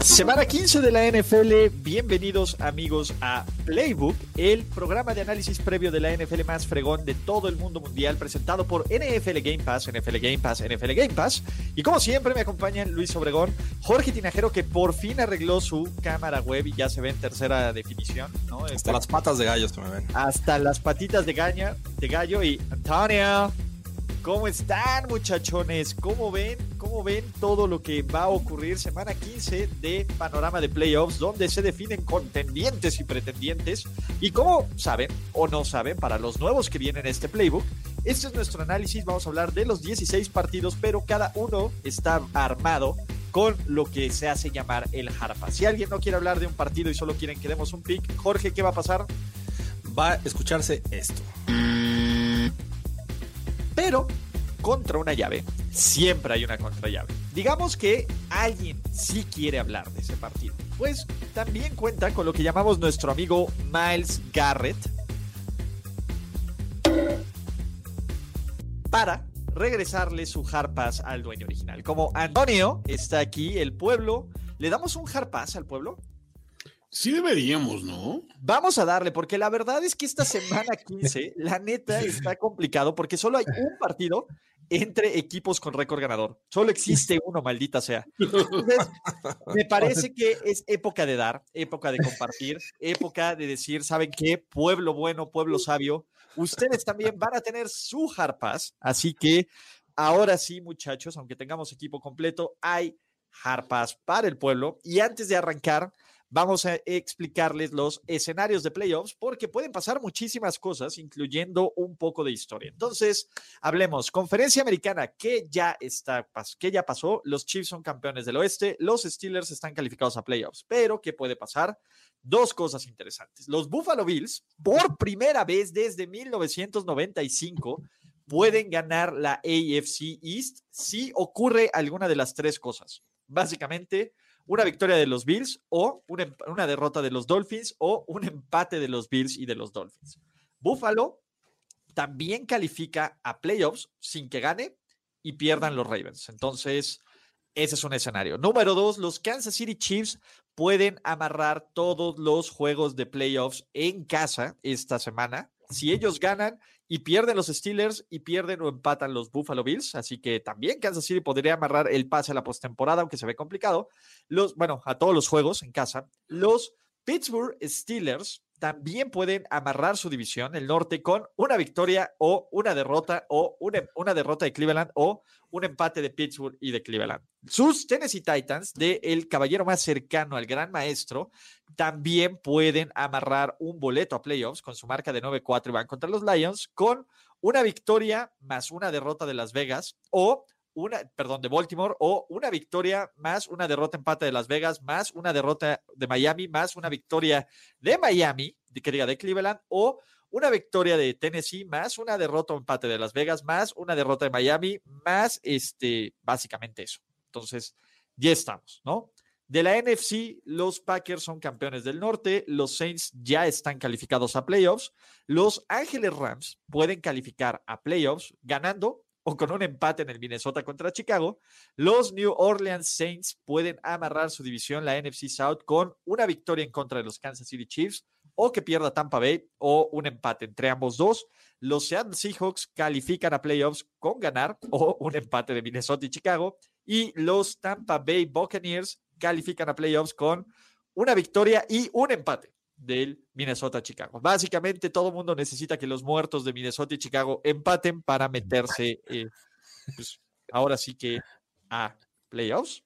Semana 15 de la NFL, bienvenidos amigos a Playbook, el programa de análisis previo de la NFL más fregón de todo el mundo mundial, presentado por NFL Game Pass, NFL Game Pass, NFL Game Pass. Y como siempre me acompañan Luis Obregón, Jorge Tinajero, que por fin arregló su cámara web y ya se ve en tercera definición. ¿no? Hasta las patas de gallo se me ven. Hasta las patitas de, gaña, de gallo y Antonio. ¿Cómo están, muchachones? ¿Cómo ven? ¿Cómo ven todo lo que va a ocurrir semana 15 de panorama de playoffs, donde se definen contendientes y pretendientes? Y como saben o no saben, para los nuevos que vienen a este playbook, este es nuestro análisis. Vamos a hablar de los 16 partidos, pero cada uno está armado con lo que se hace llamar el harpa. Si alguien no quiere hablar de un partido y solo quieren que demos un pick, Jorge, ¿qué va a pasar? Va a escucharse esto. Pero contra una llave, siempre hay una contrallave. Digamos que alguien sí quiere hablar de ese partido. Pues también cuenta con lo que llamamos nuestro amigo Miles Garrett para regresarle su harpas al dueño original. Como Antonio está aquí, el pueblo, ¿le damos un harpas al pueblo? Sí deberíamos, ¿no? Vamos a darle, porque la verdad es que esta semana 15, la neta está complicado porque solo hay un partido entre equipos con récord ganador. Solo existe uno, maldita sea. Entonces, me parece que es época de dar, época de compartir, época de decir, ¿saben qué? Pueblo bueno, pueblo sabio. Ustedes también van a tener su harpas, así que ahora sí, muchachos, aunque tengamos equipo completo, hay harpas para el pueblo. Y antes de arrancar, vamos a explicarles los escenarios de playoffs porque pueden pasar muchísimas cosas, incluyendo un poco de historia. Entonces, hablemos. Conferencia americana, que ya está, que ya pasó. Los Chiefs son campeones del oeste. Los Steelers están calificados a playoffs. Pero, ¿qué puede pasar? Dos cosas interesantes. Los Buffalo Bills, por primera vez desde 1995, pueden ganar la AFC East si ocurre alguna de las tres cosas. Básicamente, una victoria de los Bills o una, derrota de los Dolphins o un empate de los Bills y de los Dolphins. Buffalo también califica a playoffs sin que gane y pierdan los Ravens. Entonces, ese es un escenario. Número dos, los Kansas City Chiefs pueden amarrar todos los juegos de playoffs en casa esta semana. Si ellos ganan, y pierden los Steelers y pierden o empatan los Buffalo Bills, así que también Kansas City podría amarrar el pase a la postemporada, aunque se ve complicado. Los, bueno, a todos los juegos en casa. Los Pittsburgh Steelers también pueden amarrar su división, el norte, con una victoria o una derrota o una, una, derrota de Cleveland o un empate de Pittsburgh y de Cleveland. Sus Tennessee Titans, de el caballero más cercano al gran maestro, también pueden amarrar un boleto a playoffs con su marca de 9-4 y van contra los Lions con una victoria más una derrota de Las Vegas o una, perdón, de Baltimore, o una victoria más una derrota empate de Las Vegas, más una derrota de Miami, más una victoria de Miami, que diga de Cleveland, o una victoria de Tennessee, más una derrota empate de Las Vegas, más una derrota de Miami, más este, básicamente eso. Entonces, ya estamos, ¿no? De la NFC, los Packers son campeones del norte, los Saints ya están calificados a playoffs, los Ángeles Rams pueden calificar a playoffs ganando o con un empate en el Minnesota contra Chicago, los New Orleans Saints pueden amarrar su división, la NFC South, con una victoria en contra de los Kansas City Chiefs o que pierda Tampa Bay o un empate entre ambos dos. Los Seattle Seahawks califican a playoffs con ganar o un empate de Minnesota y Chicago. Y los Tampa Bay Buccaneers califican a playoffs con una victoria y un empate del Minnesota-Chicago. Básicamente todo el mundo necesita que los muertos de Minnesota y Chicago empaten para meterse, eh, pues, ahora sí que a playoffs.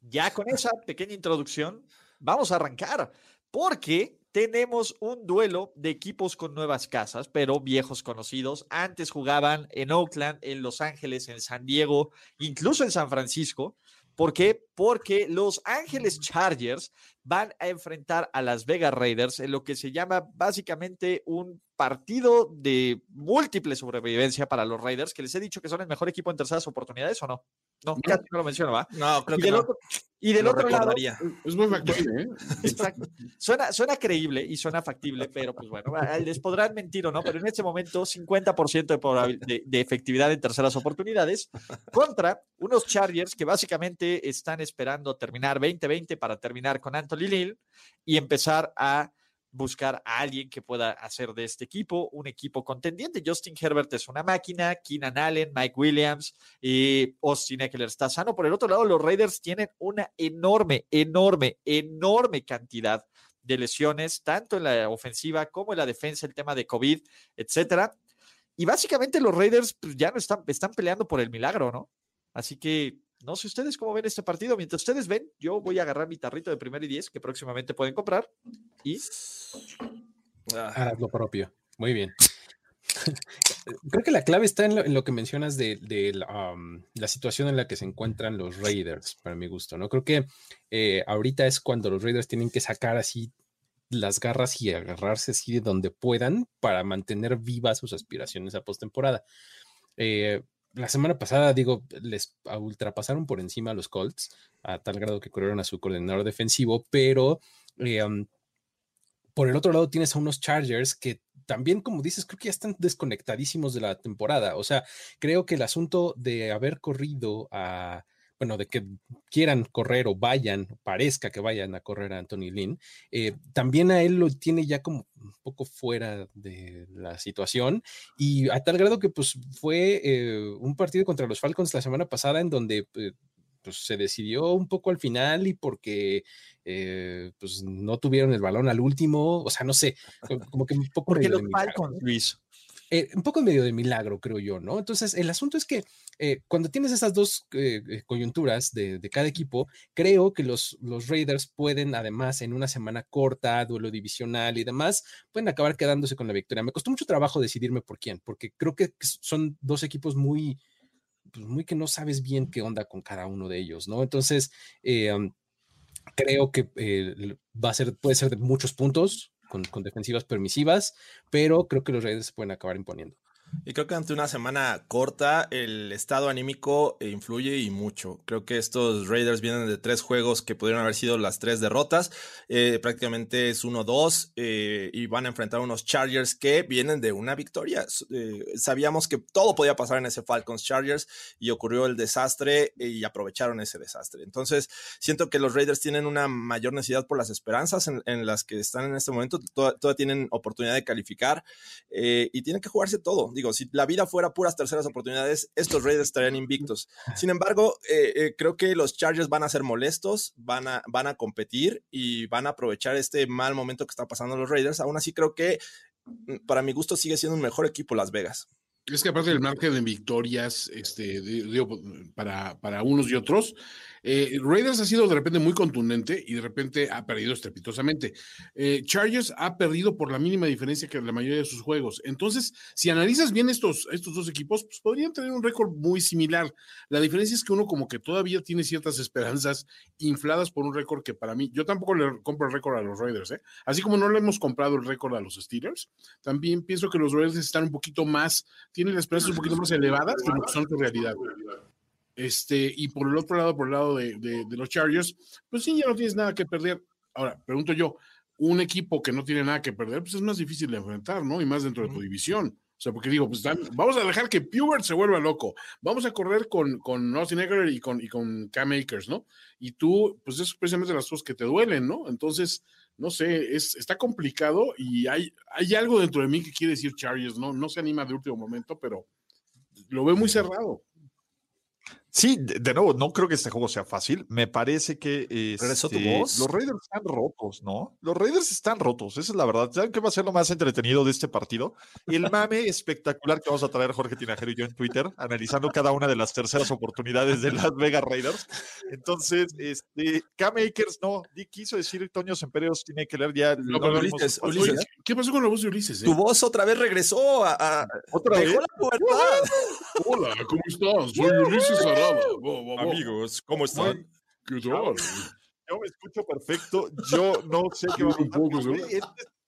Ya con esa pequeña introducción, vamos a arrancar, porque tenemos un duelo de equipos con nuevas casas, pero viejos conocidos. Antes jugaban en Oakland, en Los Ángeles, en San Diego, incluso en San Francisco. ¿Por qué? Porque Los Ángeles Chargers van a enfrentar a Las Vegas Raiders en lo que se llama básicamente un partido de múltiple sobrevivencia para los Raiders, que les he dicho que son el mejor equipo en terceras oportunidades o no. No, no, no lo menciono, ¿va? No, creo y que del no. Otro, y del Lo otro lado, recordaría. Es muy factible, ¿eh? Exacto. Suena, suena creíble y suena factible, pero pues bueno, ah, les podrán mentir o no, pero en este momento 50% de, de, de efectividad en terceras oportunidades contra unos Chargers que básicamente están esperando terminar 2020 para terminar con Anthony Lynn y empezar a buscar a alguien que pueda hacer de este equipo un equipo contendiente. Justin Herbert es una máquina, Keenan Allen, Mike Williams y Austin Eckler está sano. Por el otro lado, los Raiders tienen una enorme, enorme, enorme cantidad de lesiones, tanto en la ofensiva como en la defensa, el tema de COVID, etcétera. Y básicamente los Raiders pues, ya no están, están peleando por el milagro, ¿no? Así que no sé ustedes cómo ven este partido. Mientras ustedes ven, yo voy a agarrar mi tarrito de primer y diez que próximamente pueden comprar. Y Ah, Harás lo propio. Muy bien. Creo que la clave está en lo, en lo que mencionas de, de la, um, la situación en la que se encuentran los Raiders, para mi gusto, ¿no? Creo que eh, ahorita es cuando los Raiders tienen que sacar así las garras y agarrarse así de donde puedan para mantener vivas sus aspiraciones a postemporada. Eh, la semana pasada, digo, les ultrapasaron por encima a los Colts, a tal grado que corrieron a su coordinador defensivo, pero eh, um, por el otro lado tienes a unos Chargers que también, como dices, creo que ya están desconectadísimos de la temporada. O sea, creo que el asunto de haber corrido a, bueno, de que quieran correr o vayan, parezca que vayan a correr a Anthony Lynn, eh, también a él lo tiene ya como un poco fuera de la situación y a tal grado que pues fue eh, un partido contra los Falcons la semana pasada en donde... eh, pues se decidió un poco al final y porque eh, pues no tuvieron el balón al último, o sea, no sé, co- como que un poco medio los de milagro, Falcons, Luis. eh, un poco medio de milagro, creo yo, ¿no? Entonces, el asunto es que eh, cuando tienes esas dos eh, eh, coyunturas de, de cada equipo, creo que los, Raiders pueden, además, en una semana corta, duelo divisional y demás, pueden acabar quedándose con la victoria. Me costó mucho trabajo decidirme por quién, porque creo que son dos equipos muy, pues, muy que no sabes bien qué onda con cada uno de ellos, ¿no? Entonces, eh, um, creo que eh, va a ser, puede ser de muchos puntos. Con, con defensivas permisivas, pero creo que los Raiders se pueden acabar imponiendo. Y creo que ante una semana corta, el estado anímico eh, influye y mucho. Creo que estos Raiders vienen de tres juegos que pudieron haber sido las tres derrotas. Eh, prácticamente es 1-2 eh, y van a enfrentar unos Chargers que vienen de una victoria. Eh, sabíamos que todo podía pasar en ese Falcons Chargers y ocurrió el desastre eh, y aprovecharon ese desastre. Entonces, siento que los Raiders tienen una mayor necesidad por las esperanzas en, las que están en este momento. Toda- Todavía tienen oportunidad de calificar y tienen que jugarse todo. Digo, si la vida fuera puras terceras oportunidades, estos Raiders estarían invictos. Sin embargo, eh, eh, creo que los Chargers van a ser molestos, van a, van a competir y van a aprovechar este mal momento que está pasando los Raiders. Aún así, creo que mm, para mi gusto sigue siendo un mejor equipo Las Vegas. Es que aparte del margen de victorias este, digo, para, para unos y otros, eh, Raiders ha sido de repente muy contundente y de repente ha perdido estrepitosamente. Eh, Chargers ha perdido por la mínima diferencia que la mayoría de sus juegos. Entonces, si analizas bien estos, estos dos equipos, pues podrían tener un récord muy similar. La diferencia es que uno como que todavía tiene ciertas esperanzas infladas por un récord que para mí, yo tampoco le compro el récord a los Raiders, ¿eh? así como no le hemos comprado el récord a los Steelers, también pienso que los Raiders están un poquito más tienen las esperanzas un poquito más elevadas de lo que son su realidad. Este, y por el otro lado, por el lado de, de, de, los Chargers, pues sí, ya no tienes nada que perder. Ahora, pregunto yo, un equipo que no tiene nada que perder, pues es más difícil de enfrentar, ¿no? Y más dentro de tu división. O sea, porque digo, pues vamos a dejar que Pubert se vuelva loco. Vamos a correr con, con Austin y con, y con Cam Akers, ¿no? Y tú, pues es precisamente las cosas que te duelen, ¿no? Entonces, no sé, es, está complicado y hay, hay algo dentro de mí que quiere decir Chargers, ¿no? No se anima de último momento, pero lo veo muy cerrado. Sí, de, nuevo, no creo que este juego sea fácil. Me parece que ¿Regresó tu este, voz? los Raiders están rotos, ¿no? Los Raiders están rotos, esa es la verdad. ¿Saben qué va a ser lo más entretenido de este partido? El mame espectacular que vamos a traer Jorge Tinajero y yo en Twitter, analizando cada una de las terceras oportunidades de Las Vegas Raiders. Entonces, este, Cam Akers, no, quiso decir Toño Sempereos, tiene que leer ya. No, no Ulises. Oye, ¿Qué pasó con la voz de Ulises? eh? Tu voz otra vez regresó a. a- ¿Otra dejó vez? la. Hola, ¿cómo estás? Soy Ulises Arada. Bo. Amigos, ¿cómo están? ¿Qué tal? Yo me escucho perfecto. Yo no sé qué va a Este es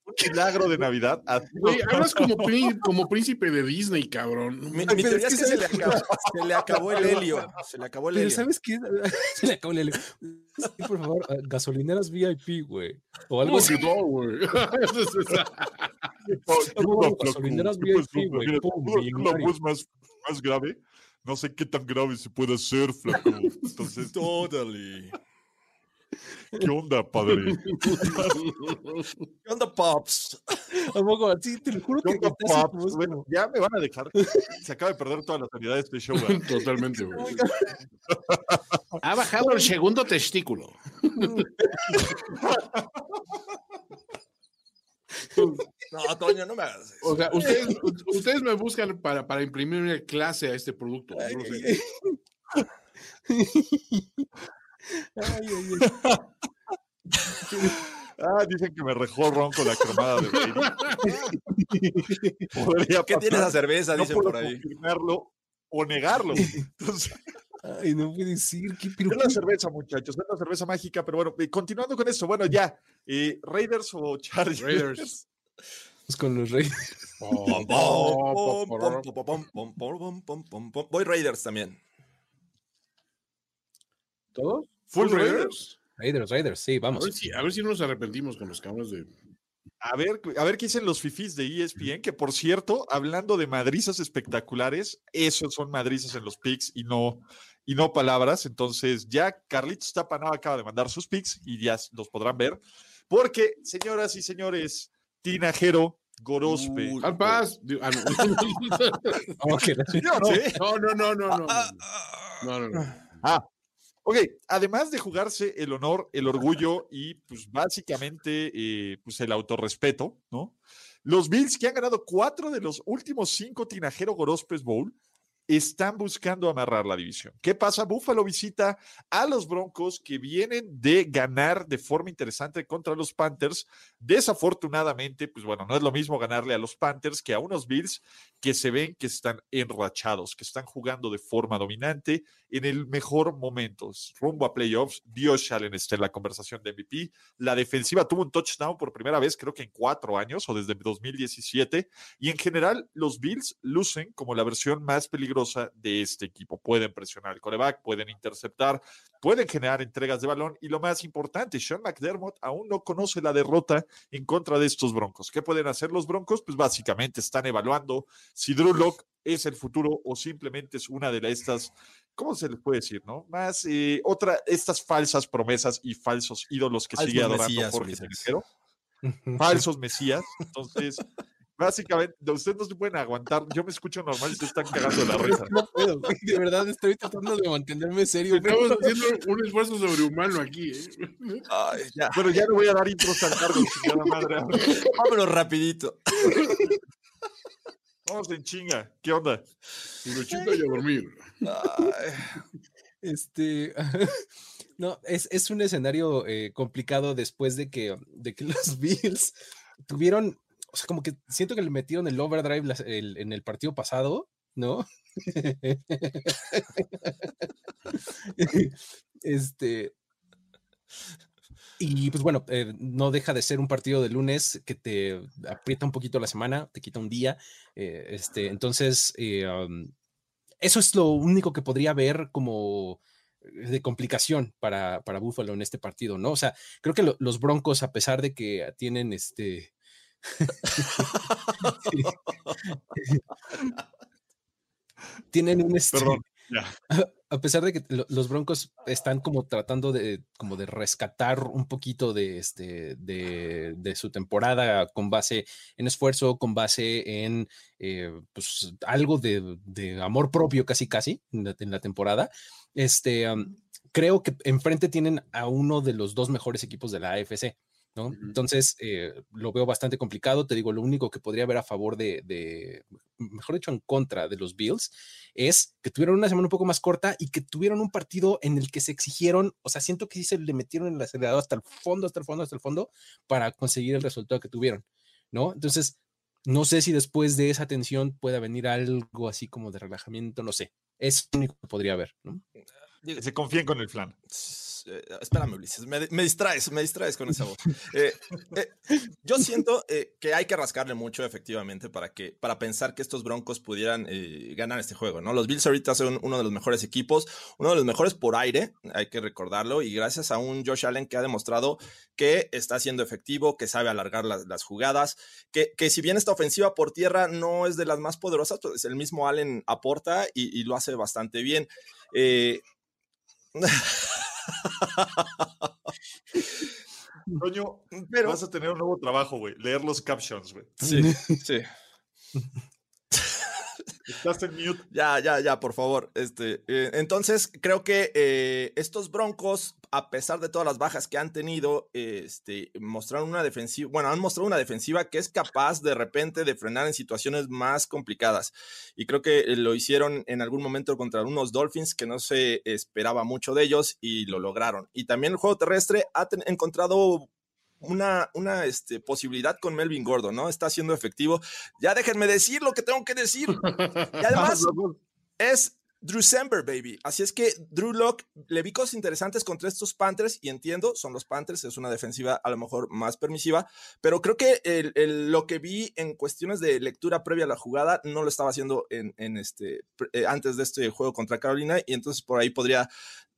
un milagro de Navidad. Güey, hablas como, como príncipe de Disney, cabrón. Mi, mi Pero teoría es es que se le, acabó, se le acabó el helio. Se le acabó el Pero helio. ¿sabes qué? Se le acabó el helio. Sí, por favor, gasolineras VIP, güey. O algo ¿Cómo así. no, güey? Gasolineras ¿Qué pasó, VIP, güey. Mira, Pum, ¿puedo hacer la millonario. voz más, más grave? No sé qué tan grave se puede hacer, flaco. Entonces, Totally. ¿qué onda, padre? ¿Qué onda, Pops? ¿A poco? Sí, te lo juro ¿Qué que onda, como- Bueno, ya me van a dejar. Se acaba de perder toda la seriedad de este show. ¿verdad? Totalmente, güey. Ha bajado el segundo testículo. No, Toño, no me hagas eso. O sea, ustedes, ustedes me buscan para, para imprimir una clase a este producto. Ay, no ay, sé. ay. Ay, ay, ay. Ah, dicen que me rejó ronco la cremada de Brady. ¿Qué tiene esa cerveza? No Dicen puedo por ahí. confirmarlo o negarlo. Entonces, Ay, no puede decir. ¿Qué, pero es la cerveza, muchachos. Es la cerveza mágica. Pero bueno, continuando con esto, bueno, ya. ¿Raiders o Chargers? Raiders. Vamos con los Raiders. Voy Raiders también. ¿Todos? ¿Full, Raiders? Raiders? Raiders, sí, vamos. A ver si, a ver si nos arrepentimos con los cabrones de. A ver, a ver qué dicen los fifis de ESPN, que por cierto, hablando de madrizas espectaculares, esos son madrizas en los picks y no y no palabras. Entonces, ya Carlitos Tapanaba acaba de mandar sus picks y ya los podrán ver. Porque, señoras y señores, Tinajero, Gorospe. Al paz. No. Ok, la- ¿Sí o no? Sí. No, no, no, no, no. Ah, No, no, no. Ah, ok. Además de jugarse el honor, el orgullo y, pues, básicamente, eh, pues, el autorrespeto, ¿no? Los Bills, que han ganado cuatro de los últimos cinco Tinajero Gorospes Bowl, están buscando amarrar la división. ¿Qué pasa? Buffalo visita a los Broncos que vienen de ganar de forma interesante contra los Panthers. Desafortunadamente, pues bueno, no es lo mismo ganarle a los Panthers que a unos Bills que se ven que están enrachados, que están jugando de forma dominante en el mejor momento, rumbo a playoffs. Dios Allen está en la conversación de MVP. La defensiva tuvo un touchdown por primera vez, creo que en cuatro años o desde 2017. Y en general, los Bills lucen como la versión más peligrosa de este equipo. Pueden presionar el coreback, pueden interceptar, pueden generar entregas de balón. Y lo más importante, Sean McDermott aún no conoce la derrota en contra de estos Broncos. ¿Qué pueden hacer los Broncos? Pues básicamente están evaluando si Drew Lock es el futuro o simplemente es una de estas, ¿cómo se les puede decir, no? Más eh, otra, estas falsas promesas y falsos ídolos que sigue Falsos adorando mesías, Jorge Ulises. Falsos mesías. Entonces, básicamente, ustedes no se pueden aguantar. Yo me escucho normal y ustedes están cagando la risa. No puedo, güey, de verdad estoy tratando de mantenerme serio. güey. Estamos haciendo un esfuerzo sobrehumano aquí. ¿eh? Ay, ya. Bueno, ya no voy a dar intros tan largos, chingada madre. Vámonos rapidito. Vamos en chinga. ¿Qué onda? Chinga y a dormir. Ay, Este, no, es, es un escenario eh, complicado después de que, de que los Bills tuvieron, o sea, como que siento que le metieron el overdrive las- el- en el partido pasado, ¿no? este, y pues bueno, eh, no deja de ser un partido de lunes que te aprieta un poquito la semana, te quita un día, eh, este, entonces, eh, um, eso es lo único que podría haber como de complicación para, para Buffalo en este partido, ¿no? O sea, creo que lo- los Broncos, a pesar de que tienen este... tienen un este, Perdón. Ya. a pesar de que los Broncos están como tratando de, como de rescatar un poquito de, este, de, su temporada con base en esfuerzo, con base en eh, pues, algo de, amor propio casi casi en la, temporada, este, creo que enfrente tienen a uno de los dos mejores equipos de la AFC. Entonces, eh, lo veo bastante complicado. Te digo, lo único que podría haber a favor de, mejor dicho, en contra de los Bills, es que tuvieron una semana un poco más corta y que tuvieron un partido en el que se exigieron, o sea, siento que sí se le metieron en el acelerador hasta el fondo, hasta el fondo, hasta el fondo, para conseguir el resultado que tuvieron, ¿no? Entonces, no sé si después de esa tensión pueda venir algo así como de relajamiento, no sé. Es lo único que podría haber, ¿no? Se confíen con el flan. Eh, espérame, Ulises, me, distraes, me distraes con esa voz. Eh, eh, yo siento que hay que rascarle mucho, efectivamente, para, que, para pensar que estos Broncos pudieran ganar este juego, ¿no? Los Bills ahorita son uno de los mejores equipos, uno de los mejores por aire, hay que recordarlo, y gracias a un Josh Allen que ha demostrado que está siendo efectivo, que sabe alargar las, jugadas, que, que, si bien esta ofensiva por tierra no es de las más poderosas, pues el mismo Allen aporta y, y lo hace bastante bien. Eh, Pero vas a tener un nuevo trabajo, güey. Leer los captions, güey. Sí, sí. Mute. Ya, ya, ya, por favor. Este, eh, entonces, creo que eh, estos Broncos, a pesar de todas las bajas que han tenido, este, mostraron una defensiva, bueno, han mostrado una defensiva que es capaz de repente de frenar en situaciones más complicadas. Y creo que eh, lo hicieron en algún momento contra unos Dolphins que no se esperaba mucho de ellos y lo lograron. Y también el juego terrestre ha encontrado una, una este, posibilidad con Melvin Gordon, ¿no? Está siendo efectivo. Ya déjenme decir lo que tengo que decir. Y además es Drew Sember, baby. Así es que Drew Locke le vi cosas interesantes contra estos Panthers y entiendo, son los Panthers, es una defensiva a lo mejor más permisiva, pero creo que el, lo que vi en cuestiones de lectura previa a la jugada no lo estaba haciendo en, en este, eh, antes de este juego contra Carolina y entonces por ahí podría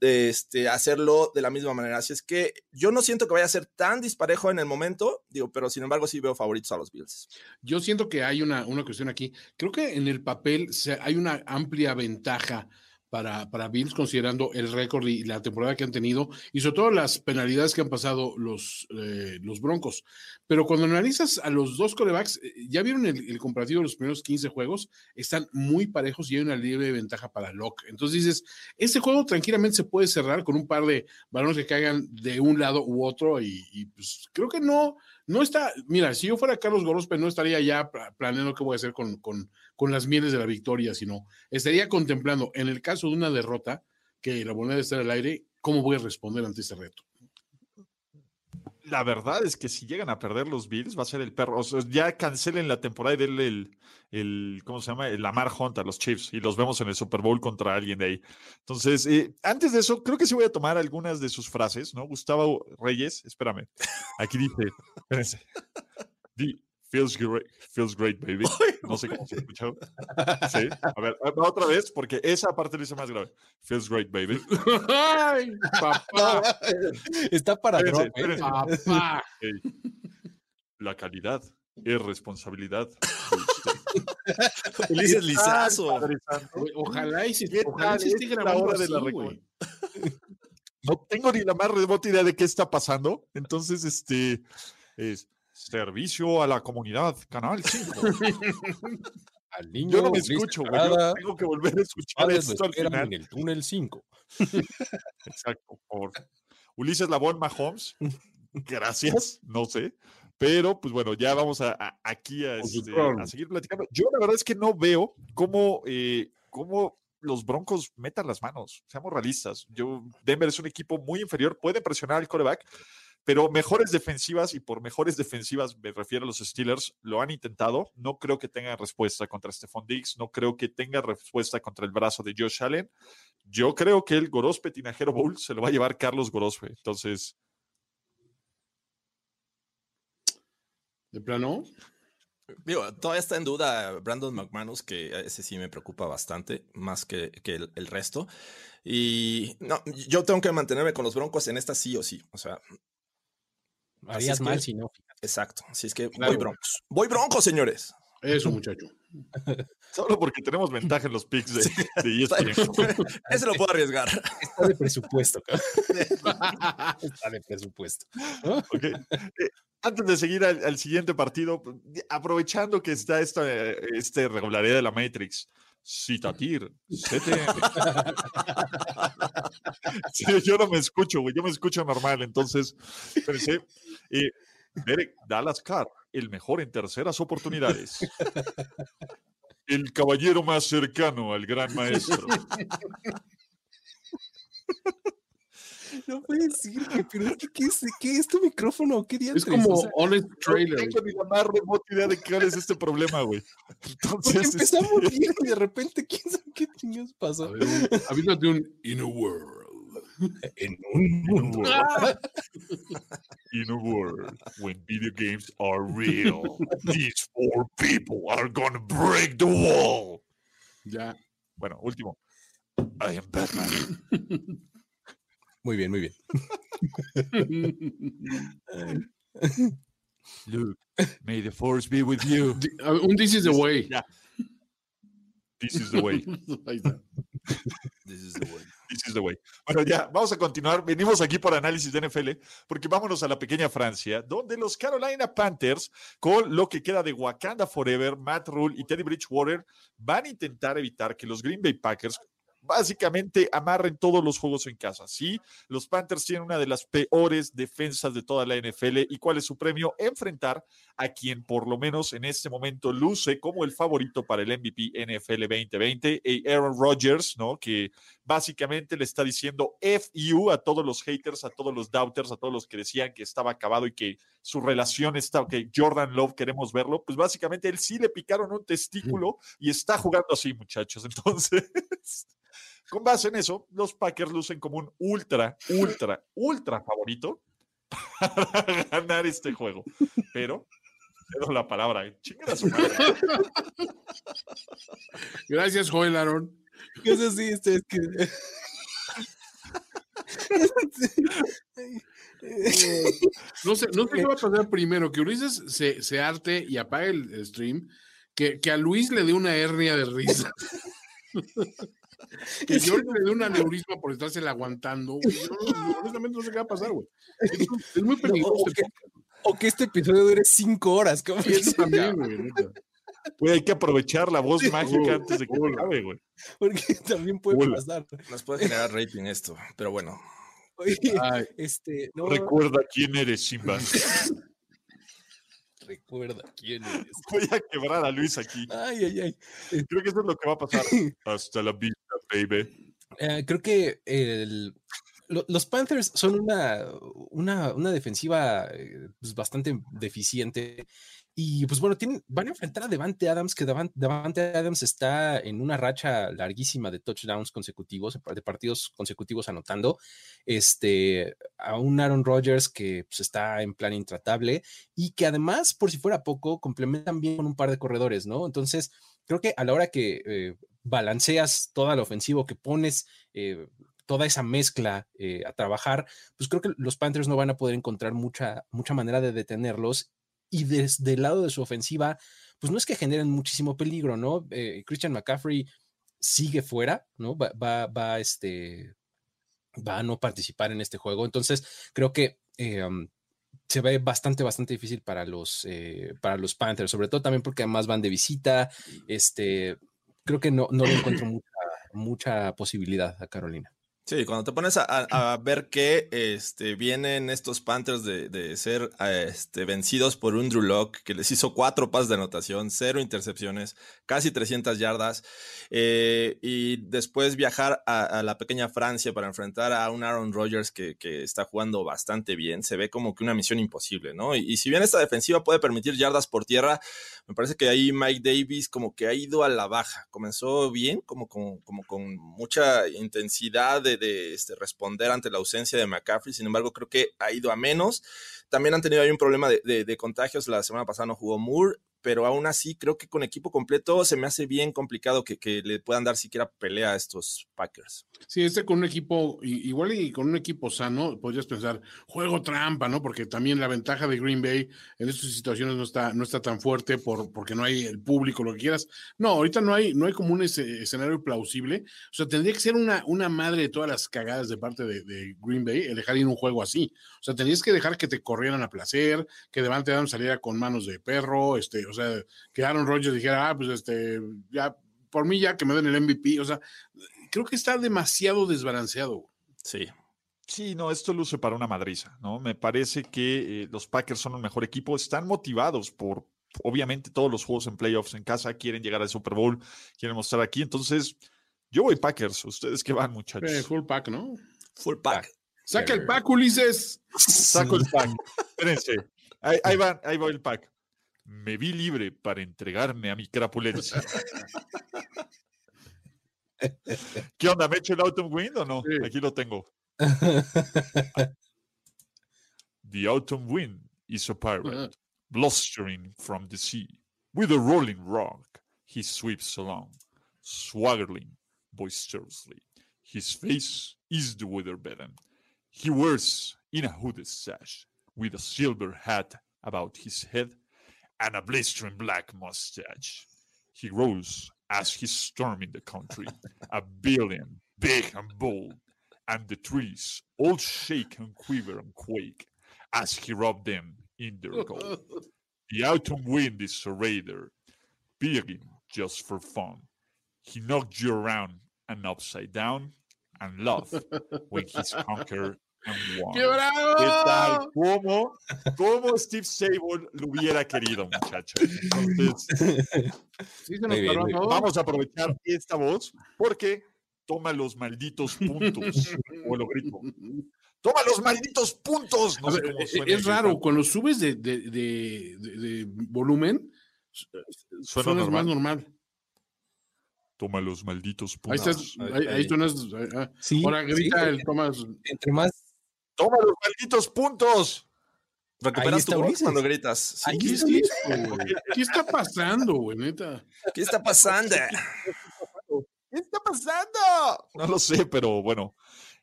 este, hacerlo de la misma manera. Así es que yo no siento que vaya a ser tan disparejo en el momento, digo, pero sin embargo sí veo favoritos a los Bills. Yo siento que hay una, una cuestión aquí. Creo que en el papel hay una amplia ventaja para, para Bills, considerando el récord y la temporada que han tenido, y sobre todo las penalidades que han pasado los, eh, los Broncos. Pero cuando analizas a los dos corebacks, eh, ya vieron el, comparativo de los primeros 15 juegos, están muy parejos y hay una libre ventaja para Locke. Entonces dices, este juego tranquilamente se puede cerrar con un par de balones que caigan de un lado u otro, y, y pues creo que no, no está, mira, si yo fuera Carlos Gorospe, no estaría ya planeando qué voy a hacer con, con, con, las mieles de la victoria, sino estaría contemplando, en el caso de una derrota, que la moneda está al aire, cómo voy a responder ante ese reto la verdad es que si llegan a perder los Bills, va a ser el perro. O sea, ya cancelen la temporada y denle el, el, ¿cómo se llama? El Lamar Hunt a los Chiefs y los vemos en el Super Bowl contra alguien de ahí. Entonces, eh, antes de eso, creo que sí voy a tomar algunas de sus frases, ¿no? Gustavo Reyes, espérame. Aquí dice, espérense. Feels great, feels great, baby. No sé cómo se escucha. Sí. A ver, otra vez, porque esa parte lo hice más grave. Feels great, baby. Ay, papá. Está para drop, ¿eh? Papá. La calidad es responsabilidad. Ulises Lizazo. Ojalá y si, ojalá esté grabando de la güey. No tengo ni la más remota idea de qué está pasando. Entonces, este es Servicio a la comunidad, Canal 5. al niño yo no me escucho, güey. tengo que volver a escuchar esto al final. En el túnel 5. Exacto, por Ulises Labón Mahomes. Gracias, no sé. Pero, pues bueno, ya vamos a, aquí este, a, seguir platicando. Yo la verdad es que no veo cómo, eh, cómo los Broncos metan las manos. Seamos realistas. Yo, Denver es un equipo muy inferior, puede presionar al coreback, pero mejores defensivas, y por mejores defensivas me refiero a los Steelers, lo han intentado. No creo que tengan respuesta contra Stephon Diggs, no creo que tenga respuesta contra el brazo de Josh Allen. Yo creo que el Gorospe Tinajero Bowl se lo va a llevar Carlos Gorospe. Entonces. ¿De plano? Digo, todavía está en duda Brandon McManus, que ese sí me preocupa bastante, más que, el, el, resto. Y no, yo tengo que mantenerme con los Broncos en esta sí o sí. O sea, Harías mal si no. Exacto. Así es que voy broncos. Voy broncos, señores. Eso, muchacho. Solo porque tenemos ventaja en los picks de, de ESPN. Ese lo puedo arriesgar. Está de presupuesto, cabrón. Está de presupuesto. Ok. Eh, antes de seguir al, al siguiente partido, aprovechando que está esta este regularidad de la Matrix, Citatir, CTM. Sí, yo no me escucho, güey, yo me escucho normal, entonces pensé, eh, Derek Dallas Carr, el mejor en terceras oportunidades. El caballero más cercano al gran maestro. No puede decir, pero es que, ¿qué, es, ¿qué es tu micrófono? ¿Qué Es diantres? como O sea, Honest No Trailer. tengo ni la más remota idea de cuál es este problema, güey. porque Entonces, empezamos este, bien y de repente, ¿quién sabe qué chingados A pasó? avítate un In a World. En un mundo. in a world when video games are real, these four people are gonna break the wall. Ya. Bueno, último. I am Batman. Muy bien, muy bien. Luke, may the force be with you. Un This is the way. This is the way. This is the way. This is the way. Bueno, ya, vamos a continuar. Venimos aquí por análisis de NFL, porque vámonos a la pequeña Francia, donde los Carolina Panthers, con lo que queda de Wakanda Forever, Matt Rule y Teddy Bridgewater, van a intentar evitar que los Green Bay Packers básicamente amarren todos los juegos en casa. Sí, los Panthers tienen una de las peores defensas de toda la NFL. ¿Y cuál es su premio? Enfrentar a quien por lo menos en este momento luce como el favorito para el MVP NFL 2020, eh, Aaron Rodgers, ¿no? Que básicamente le está diciendo FU a todos los haters, a todos los doubters, a todos los que decían que estaba acabado y que su relación está, que Jordan Love queremos verlo, pues básicamente él sí le picaron un testículo y está jugando así, muchachos. Entonces, con base en eso, los Packers lucen como un ultra, ultra, ultra favorito para ganar este juego. Pero, cedo la palabra, eh. Su madre. Gracias, Joel Aaron. Eso sí, este, es que. No sé, no sé qué va a pasar primero, que Ulises se, se arte y apague el stream, que, que a Luis le dé una hernia de risa. que yo le dé un aneurisma por estársela aguantando. güey. Yo no- honestamente no sé qué va a pasar, güey. Es, es muy peligroso. o, que, o que este episodio dure cinco horas. ¿cómo podcast. Eso también, güey. hay que aprovechar la voz mágica antes de que hola. acabe, güey. Porque también puede pasar. Nos puede generar rating esto, pero bueno. Oye, Ay, este, no Recuerda quién eres, Simba. Recuerda quién eres. Voy a quebrar a Luis aquí. Ay, ay, ay. Creo que eso es lo que va a pasar. Hasta la vista, baby. Eh, creo que el- lo- los Panthers son una, una, una defensiva eh, pues, bastante deficiente. Y pues bueno, van a enfrentar a Devante Adams, que Devan- Devante Adams está en una racha larguísima de touchdowns consecutivos, de partidos consecutivos anotando. Este, a un Aaron Rodgers que pues, está en plan intratable y que además, por si fuera poco, complementan bien con un par de corredores, ¿no? Entonces, creo que a la hora que eh, balanceas toda la ofensiva, que pones eh, toda esa mezcla eh, a trabajar, pues creo que los Panthers no van a poder encontrar mucha, mucha manera de detenerlos. Y desde el lado de su ofensiva, pues no es que generen muchísimo peligro, ¿no? Eh, Christian McCaffrey sigue fuera, ¿no? Va, va, va, este, va a no participar en este juego. Entonces, creo que um, se ve bastante, bastante difícil para los, eh, para los Panthers, sobre todo también porque además van de visita. Este, creo que no, no le encuentro mucha, mucha posibilidad a Carolina. Sí, cuando te pones a, a- ver que este, vienen estos Panthers de, de ser eh, este, vencidos por un Drew Lock que les hizo cuatro pases de anotación, cero intercepciones, casi 300 yardas, eh, y después viajar a, la pequeña Francia para enfrentar a un Aaron Rodgers que, que está jugando bastante bien, se ve como que una misión imposible, ¿no? Y, si bien esta defensiva puede permitir yardas por tierra, me parece que ahí Mike Davis como que ha ido a la baja. Comenzó bien, como con, como con mucha intensidad de, de, este, responder ante la ausencia de McCaffrey. Sin embargo, creo que ha ido a menos. También han tenido ahí un problema de, de, de contagios. La semana pasada no jugó Moore. Pero aún así creo que con equipo completo se me hace bien complicado que, que le puedan dar siquiera pelea a estos Packers. Sí, este con un equipo, igual y con un equipo sano, podrías pensar, juego trampa, ¿no? Porque también la ventaja de Green Bay en estas situaciones no está, no está tan fuerte por, porque no hay el público, lo que quieras. No, ahorita no hay, no hay como un escenario plausible. O sea, tendría que ser una, una madre de todas las cagadas de parte de, Green Bay el dejar ir un juego así. O sea, tendrías que dejar que te corrieran a placer, que Devante Adams saliera con manos de perro, este, o sea, que Aaron Rodgers dijera, ah, pues este, ya, por mí ya que me den el MVP, o sea, creo que está demasiado desbalanceado. Sí. Sí, no, esto luce para una madriza, ¿no? Me parece que eh, los Packers son un mejor equipo, están motivados por, obviamente, todos los juegos en playoffs en casa, quieren llegar al Super Bowl, quieren mostrar aquí, entonces, yo voy Packers, ustedes que van, muchachos. Eh, full pack, ¿no? Full pack. Saca el pack, Ulises. Saco el pack. Espérense. Ahí, ahí, va, ahí va el pack. Me vi libre para entregarme a mi crapulencia. ¿Qué onda? ¿Me echo el Autumn Wind o no? Sí. Aquí lo tengo. The autumn wind is a pirate, blustering from the sea. With a rolling rock, he sweeps along, swaggering boisterously. His face is the weather beaten. He wears in a hooded sash, with a silver hat about his head, and a blistering black mustache. He rose as he stormed in the country, a billion, big and bold, and the trees all shake and quiver and quake as he rubbed them in their gold. The autumn wind is a raider, begging just for fun. He knocked you around and upside down and laughed when he's conquered ¡Qué bravo! ¿Qué tal? ¿Cómo, cómo Steve Sable lo hubiera querido, muchachos? Entonces, Sí, se nos Muy bien, paró, muy ¿no? vamos a aprovechar esta voz porque toma los malditos puntos. O lo grito. ¡Toma los malditos puntos! No ver, eh, suena es raro, grito. cuando subes de, de, de- de- de volumen, Suena suenas más normal. Toma los malditos Ahí puntos. estás, ahí, ahí suenas. ah, ah. Sí, Ahora grita sí, el Tomás. entre más ¡Toma los malditos puntos! Recuperas tu voz cuando gritas. Sí, Ahí ¿Qué es está pasando, güey, neta? ¿Qué está pasando? ¿Qué está pasando? No lo sé, pero bueno.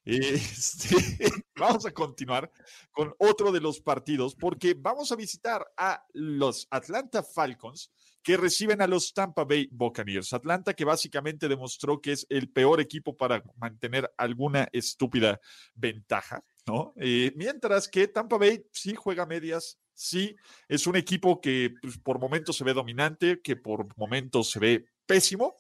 Este, vamos a continuar con otro de los partidos porque vamos a visitar a los Atlanta Falcons que reciben a los Tampa Bay Buccaneers. Atlanta que básicamente demostró que es el peor equipo para mantener alguna estúpida ventaja, ¿no? Eh, mientras que Tampa Bay sí juega medias, sí es un equipo que pues, por momentos se ve dominante, que por momentos se ve pésimo,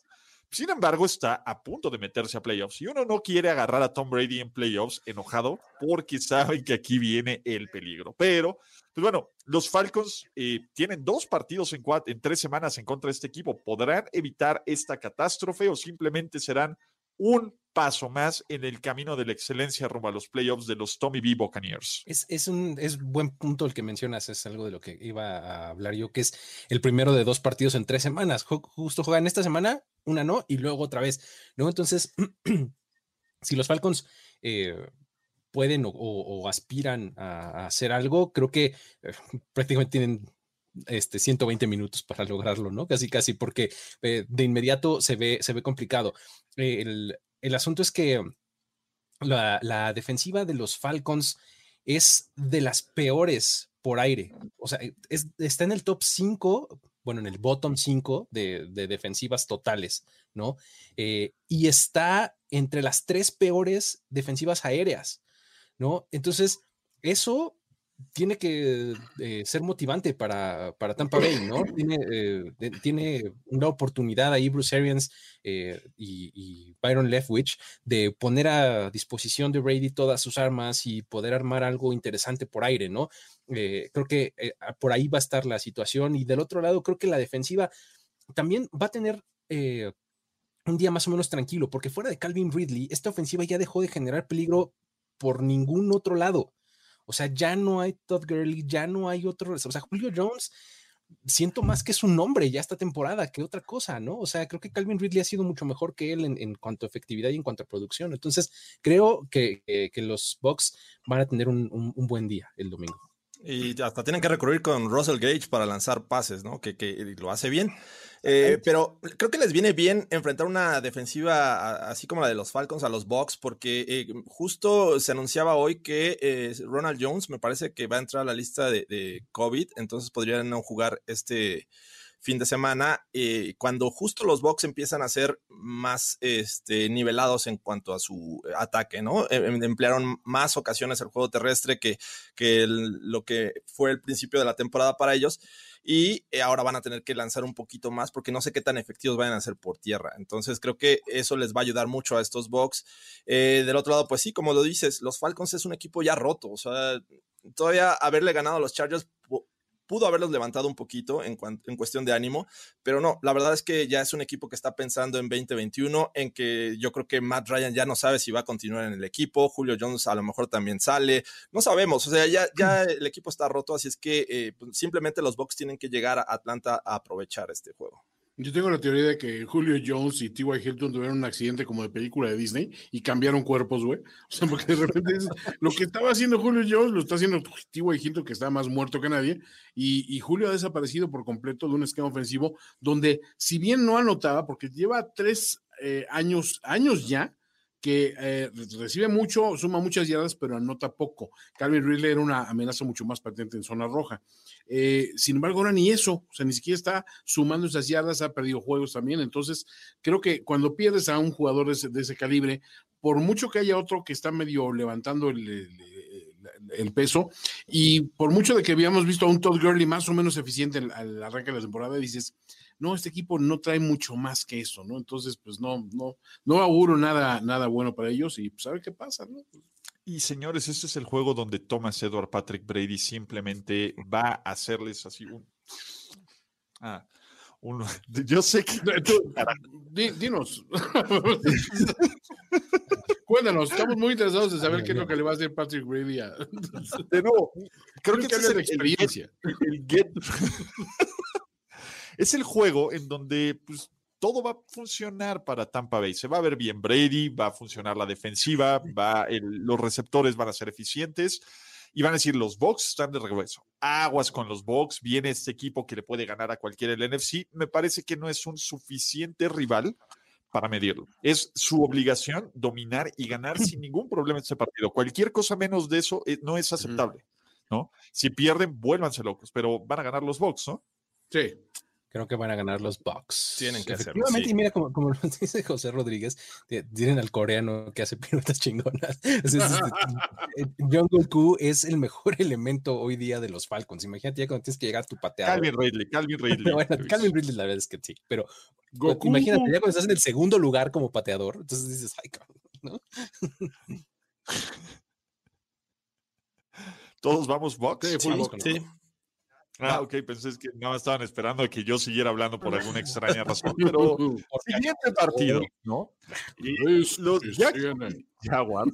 sin embargo, está a punto de meterse a playoffs y uno no quiere agarrar a Tom Brady en playoffs enojado porque saben que aquí viene el peligro. Pero, pues bueno, los Falcons eh, tienen dos partidos en, en tres semanas en contra de este equipo. ¿Podrán evitar esta catástrofe o simplemente serán un paso más en el camino de la excelencia rumbo a los playoffs de los Tommy B. Buccaneers? Es, un es buen punto el que mencionas, es algo de lo que iba a hablar yo, que es el primero de dos partidos en tres semanas. Ju- Justo juegan esta semana, una no, y luego otra vez. ¿no? Entonces, si los Falcons eh, pueden o, aspiran a, hacer algo, creo que eh, prácticamente tienen este 120 minutos para lograrlo, ¿no? Casi, casi, porque eh, de inmediato se ve, se ve complicado. Eh, el, el asunto es que la, defensiva de los Falcons es de las peores por aire. O sea, es- está en el top 5, bueno, en el bottom 5 de, de defensivas totales, ¿no? Eh, y está entre las tres peores defensivas aéreas, ¿no? Entonces, eso tiene que eh, ser motivante para, para Tampa Bay, ¿no? Tiene, eh, de- tiene una oportunidad ahí Bruce Arians eh, y, y Byron Leftwich de poner a disposición de Brady todas sus armas y poder armar algo interesante por aire, ¿no? Creo que por ahí va a estar la situación y del otro lado creo que la defensiva también va a tener... un día más o menos tranquilo, porque fuera de Calvin Ridley, esta ofensiva ya dejó de generar peligro por ningún otro lado. O sea, ya no hay Todd Gurley, ya no hay otro. O sea, Julio Jones, siento más que es un nombre ya esta temporada que otra cosa, ¿no? O sea, creo que Calvin Ridley ha sido mucho mejor que él en, cuanto a efectividad y en cuanto a producción. Entonces, creo que, que- los Bucks van a tener un- un buen día el domingo. Y hasta tienen que recurrir con Russell Gage para lanzar pases, ¿no? Que, que lo hace bien. Eh, pero creo que les viene bien enfrentar una defensiva así como la de los Falcons a los Bucks, porque eh, justo se anunciaba hoy que eh, Ronald Jones me parece que va a entrar a la lista de, de COVID, entonces podrían no jugar este fin de semana, cuando justo los Bucks empiezan a ser más este, nivelados en cuanto a su ataque, ¿no? E, em, emplearon más ocasiones el juego terrestre que, que lo que fue el principio de la temporada para ellos y eh, ahora van a tener que lanzar un poquito más porque no sé qué tan efectivos vayan a ser por tierra. Entonces creo que eso les va a ayudar mucho a estos Bucks. Eh, del otro lado, pues sí, como lo dices, los Falcons es un equipo ya roto. O sea, todavía haberle ganado a los Chargers pudo haberlos levantado un poquito en, cuestión de ánimo, pero no, la verdad es que ya es un equipo que está pensando en 2021, en que yo creo que Matt Ryan ya no sabe si va a continuar en el equipo, Julio Jones a lo mejor también sale, no sabemos, o sea, ya, ya el equipo está roto, así es que eh, pues, simplemente los Bucks tienen que llegar a Atlanta a aprovechar este juego. Yo tengo la teoría de que Julio Jones y T.Y. Hilton tuvieron un accidente como de película de Disney y cambiaron cuerpos, güey. O sea, porque de repente es, lo que estaba haciendo Julio Jones lo está haciendo T.Y. Hilton, que está más muerto que nadie, y, y, Julio ha desaparecido por completo de un esquema ofensivo donde, si bien no anotaba, porque lleva tres eh, años, años ya, que eh, recibe mucho, suma muchas yardas, pero anota poco. Calvin Ridley era una amenaza mucho más patente en zona roja. Eh, sin embargo, ahora ni eso, o sea, ni siquiera está sumando esas yardas, ha perdido juegos también. Entonces, creo que cuando pierdes a un jugador de ese, calibre, por mucho que haya otro que está medio levantando el, el, peso, y por mucho de que habíamos visto a un Todd Gurley más o menos eficiente al arranque de la temporada, dices, no, este equipo no trae mucho más que eso, ¿no? Entonces, pues no, no, no auguro nada, nada bueno para ellos y pues a ver qué pasa, ¿no? Y señores, este es el juego donde Thomas Edward Patrick Brady simplemente va a hacerles así un. Ah, un, yo sé que. dinos. Cuéntanos, estamos muy interesados en saber qué es lo que le va a hacer Patrick Brady a. De nuevo, creo, que, es la experiencia. el get, es el juego en donde pues, todo va a funcionar para Tampa Bay. Se va a ver bien Brady, va a funcionar la defensiva, va los receptores van a ser eficientes y van a decir los Bucks están de regreso. Aguas con los Bucks, viene este equipo que le puede ganar a cualquiera el NFC. Me parece que no es un suficiente rival para medirlo. Es su obligación dominar y ganar sin ningún problema este partido. Cualquier cosa menos de eso eh, no es aceptable, ¿no? Si pierden, vuélvanse locos, pero van a ganar los Bucks, ¿no? Sí. Creo que van a ganar los Bucks. Tienen que hacerlo. y mira, como, como nos dice José Rodríguez, tienen al coreano que hace piruetas chingonas. Eh, John Goku es el mejor elemento hoy día de los Falcons. Imagínate ya cuando tienes que llegar a tu pateador. Calvin Ridley, Calvin Ridley. bueno, Calvin Ridley, la verdad es que sí, pero imagínate ya cuando estás en el segundo lugar como pateador, entonces dices, ay, ¿no? Todos vamos Bucks. Sí, sí. Ah, ok, pensé que nada más estaban esperando a que yo siguiera hablando por alguna extraña razón. Pero siguiente partido, ¿no? Y los Jaguars.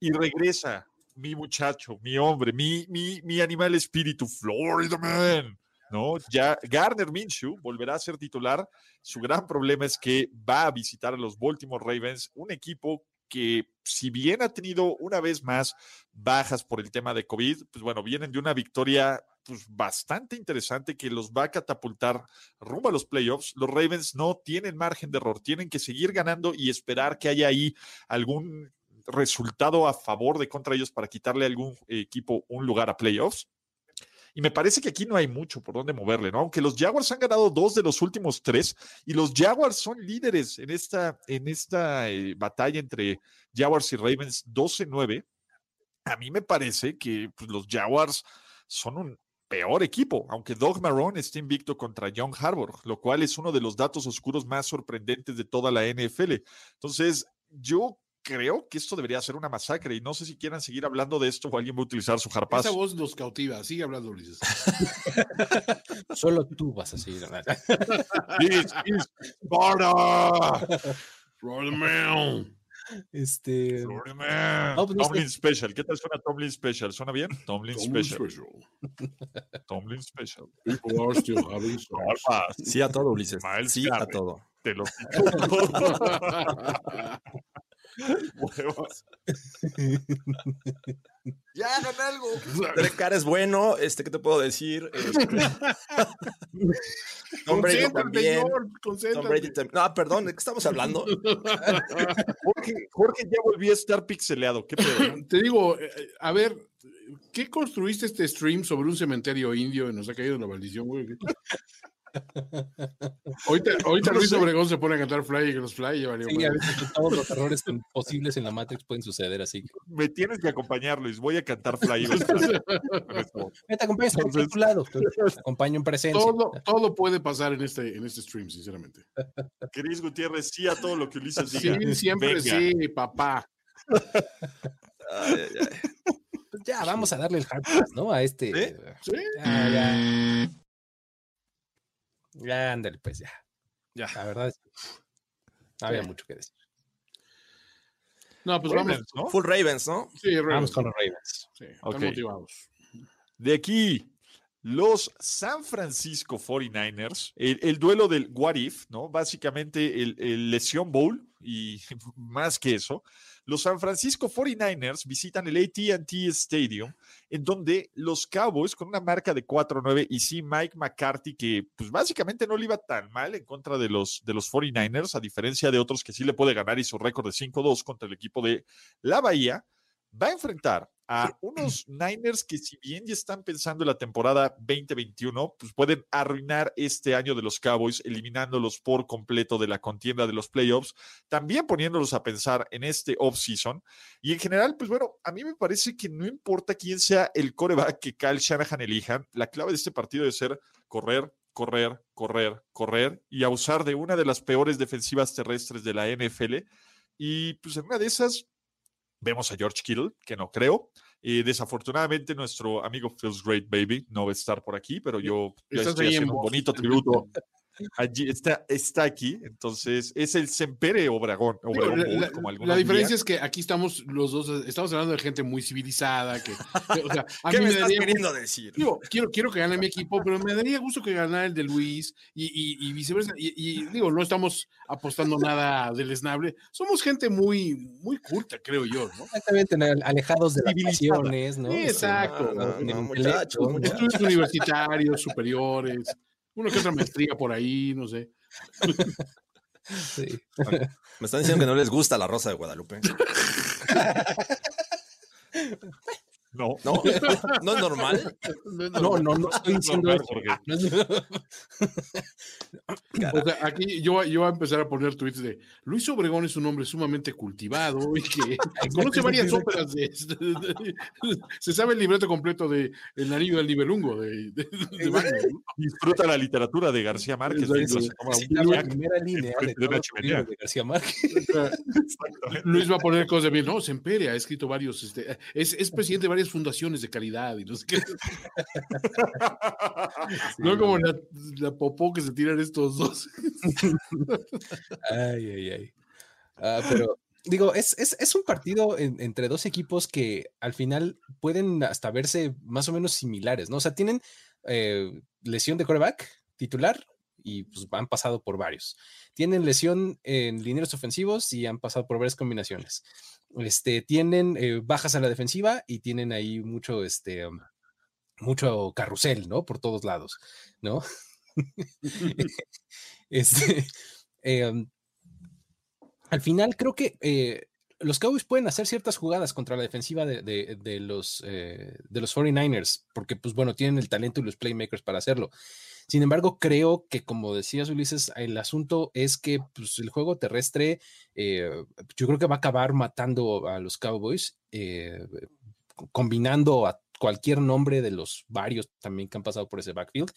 Y regresa mi muchacho, mi hombre, mi, mi, mi animal espíritu, Florida Man. ¿no? Ya Garner Minshew volverá a ser titular. Su gran problema es que va a visitar a los Baltimore Ravens, un equipo que si bien ha tenido una vez más bajas por el tema de COVID, pues bueno, vienen de una victoria pues, bastante interesante que los va a catapultar rumbo a los playoffs. Los Ravens no tienen margen de error, tienen que seguir ganando y esperar que haya ahí algún resultado a favor de contra ellos para quitarle a algún equipo un lugar a playoffs. Y me parece que aquí no hay mucho por dónde moverle, ¿no? Aunque los Jaguars han ganado dos de los últimos tres y los Jaguars son líderes en esta, en esta eh, batalla entre Jaguars y Ravens 12-9. A mí me parece que pues, los Jaguars son un peor equipo, aunque Doug Marrone esté invicto contra John Harbour, lo cual es uno de los datos oscuros más sorprendentes de toda la NFL. Entonces, yo creo que esto debería ser una masacre y no sé si quieran seguir hablando de esto o alguien va a utilizar su harpazo. Esa voz nos cautiva, sigue hablando, Ulises. Solo tú vas a seguir hablando. This is Sparta. Este. No, pues Tomlin Special. ¿Qué tal suena Tomlin Special? ¿Suena bien? Tomlin, Tomlin Special. Special. Tomlin Special. People are still having Sí a todo, Ulises. Miles sí a todo. Te lo Ya hagan algo. Derek Carr es bueno, este, ¿qué te puedo decir? Este, Tom Brady también. George, Tom concéntrate. Brady también. No, perdón, ¿de qué estamos hablando? Jorge, Jorge ya volvió a estar pixeleado. ¿Qué pedo? Te digo, eh, a ver, ¿qué construiste este stream sobre un cementerio indio y nos ha caído la maldición, güey? Ahorita, ahorita No Luis sé. Obregón se pone a cantar Fly Fly y Sí, a veces todos los errores posibles en la Matrix pueden suceder así. Me tienes que acompañar, Luis. Voy a cantar Fly Fly. Me te acompaño, estoy Entonces- a tu lado. Te acompaño en presencia. Todo, todo puede pasar en este, en este stream, sinceramente. Cris Gutiérrez, sí a todo lo que Ulises Sí, diga. siempre Venga. sí, papá. Ay, ay, ay. Ya, vamos a darle el hard pass, ¿no? A este. ¿Sí? Sí. Ya, ya. Ya, ándale, pues ya. Ya. La verdad es que no había mucho que decir. No, pues vamos. ¿no? Full Ravens, ¿no? Sí, Vamos Ravens. con los Ravens. Sí, están motivados. De aquí, los San Francisco 49ers, el, el duelo del What If, ¿no? Básicamente el, el Lesión Bowl y más que eso. Los San Francisco 49ers visitan el ATT Stadium, en donde los Cowboys, con una marca de 4-9, y sí, Mike McCarthy, que pues básicamente no le iba tan mal en contra de los, de los 49ers, a diferencia de otros que sí le puede ganar y su récord de 5-2 contra el equipo de la Bahía, va a enfrentar a unos Niners que si bien ya están pensando en la temporada 2021, pues pueden arruinar este año de los Cowboys, eliminándolos por completo de la contienda de los playoffs, también poniéndolos a pensar en este off-season. Y en general, pues bueno, a mí me parece que no importa quién sea el coreback que Kyle Shanahan elija, la clave de este partido debe ser correr, correr, correr, correr y abusar de una de las peores defensivas terrestres de la NFL. Y pues en una de esas vemos a George Kittle, que no creo. Eh, desafortunadamente, nuestro amigo Feels Great Baby no va a estar por aquí, pero yo Estás estoy haciendo un bonito tributo. Allí está, está aquí, entonces es el Sempere Obregón, Obregón la, Bowl, la- como la algunos diferencia es que aquí estamos los dos, estamos hablando de gente muy civilizada, que, que, o sea, a ¿Qué mí me estás daría queriendo decir? Digo, quiero, quiero que gane mi equipo, pero me daría gusto que ganara el de Luis y, y- y viceversa. Y, y digo, no estamos apostando nada deleznable. Somos gente muy, muy culta, creo yo, ¿no? Exactamente, alejados de las ¿no? Sí, exacto. No, no. Estudios universitarios, superiores, uno que otra maestría por ahí, no sé. Sí. Me están diciendo que no les gusta la Rosa de Guadalupe. No, No, no es normal. No, no, no estoy diciendo eso. O sea, aquí yo, yo voy a empezar a poner tweets de Luis Obregón es un hombre sumamente cultivado y que conoce varias óperas de, se sabe el libreto completo de El anillo del Nibelungo de, de- de Wagner, ¿no? disfruta la literatura de García Márquez. Se la primera línea de García. Luis va a poner cosas de bien, no, Sempere ha escrito varios, este, es, es presidente de varias fundaciones de caridad y no sé qué. no como la, la popó que se tiran estos dos. Ay, ay, ay. Ah, pero digo, es, es, es un partido en- entre dos equipos que al final pueden hasta verse más o menos similares, ¿no? O sea, tienen eh, lesión de coreback titular y pues han pasado por varios. Tienen lesión en lineros ofensivos y han pasado por varias combinaciones. Este, tienen eh, bajas a la defensiva y tienen ahí mucho, este, um, mucho carrusel, ¿no? Por todos lados, ¿no? este, em, al final creo que eh, los Cowboys pueden hacer ciertas jugadas contra la defensiva de, de- de los, eh, de los 49ers, porque pues bueno, tienen el talento y los playmakers para hacerlo. Sin embargo, creo que como decías Ulises, el asunto es que pues, el juego terrestre eh, yo creo que va a acabar matando a los Cowboys, eh, combinando a cualquier nombre de los varios también que han pasado por ese backfield.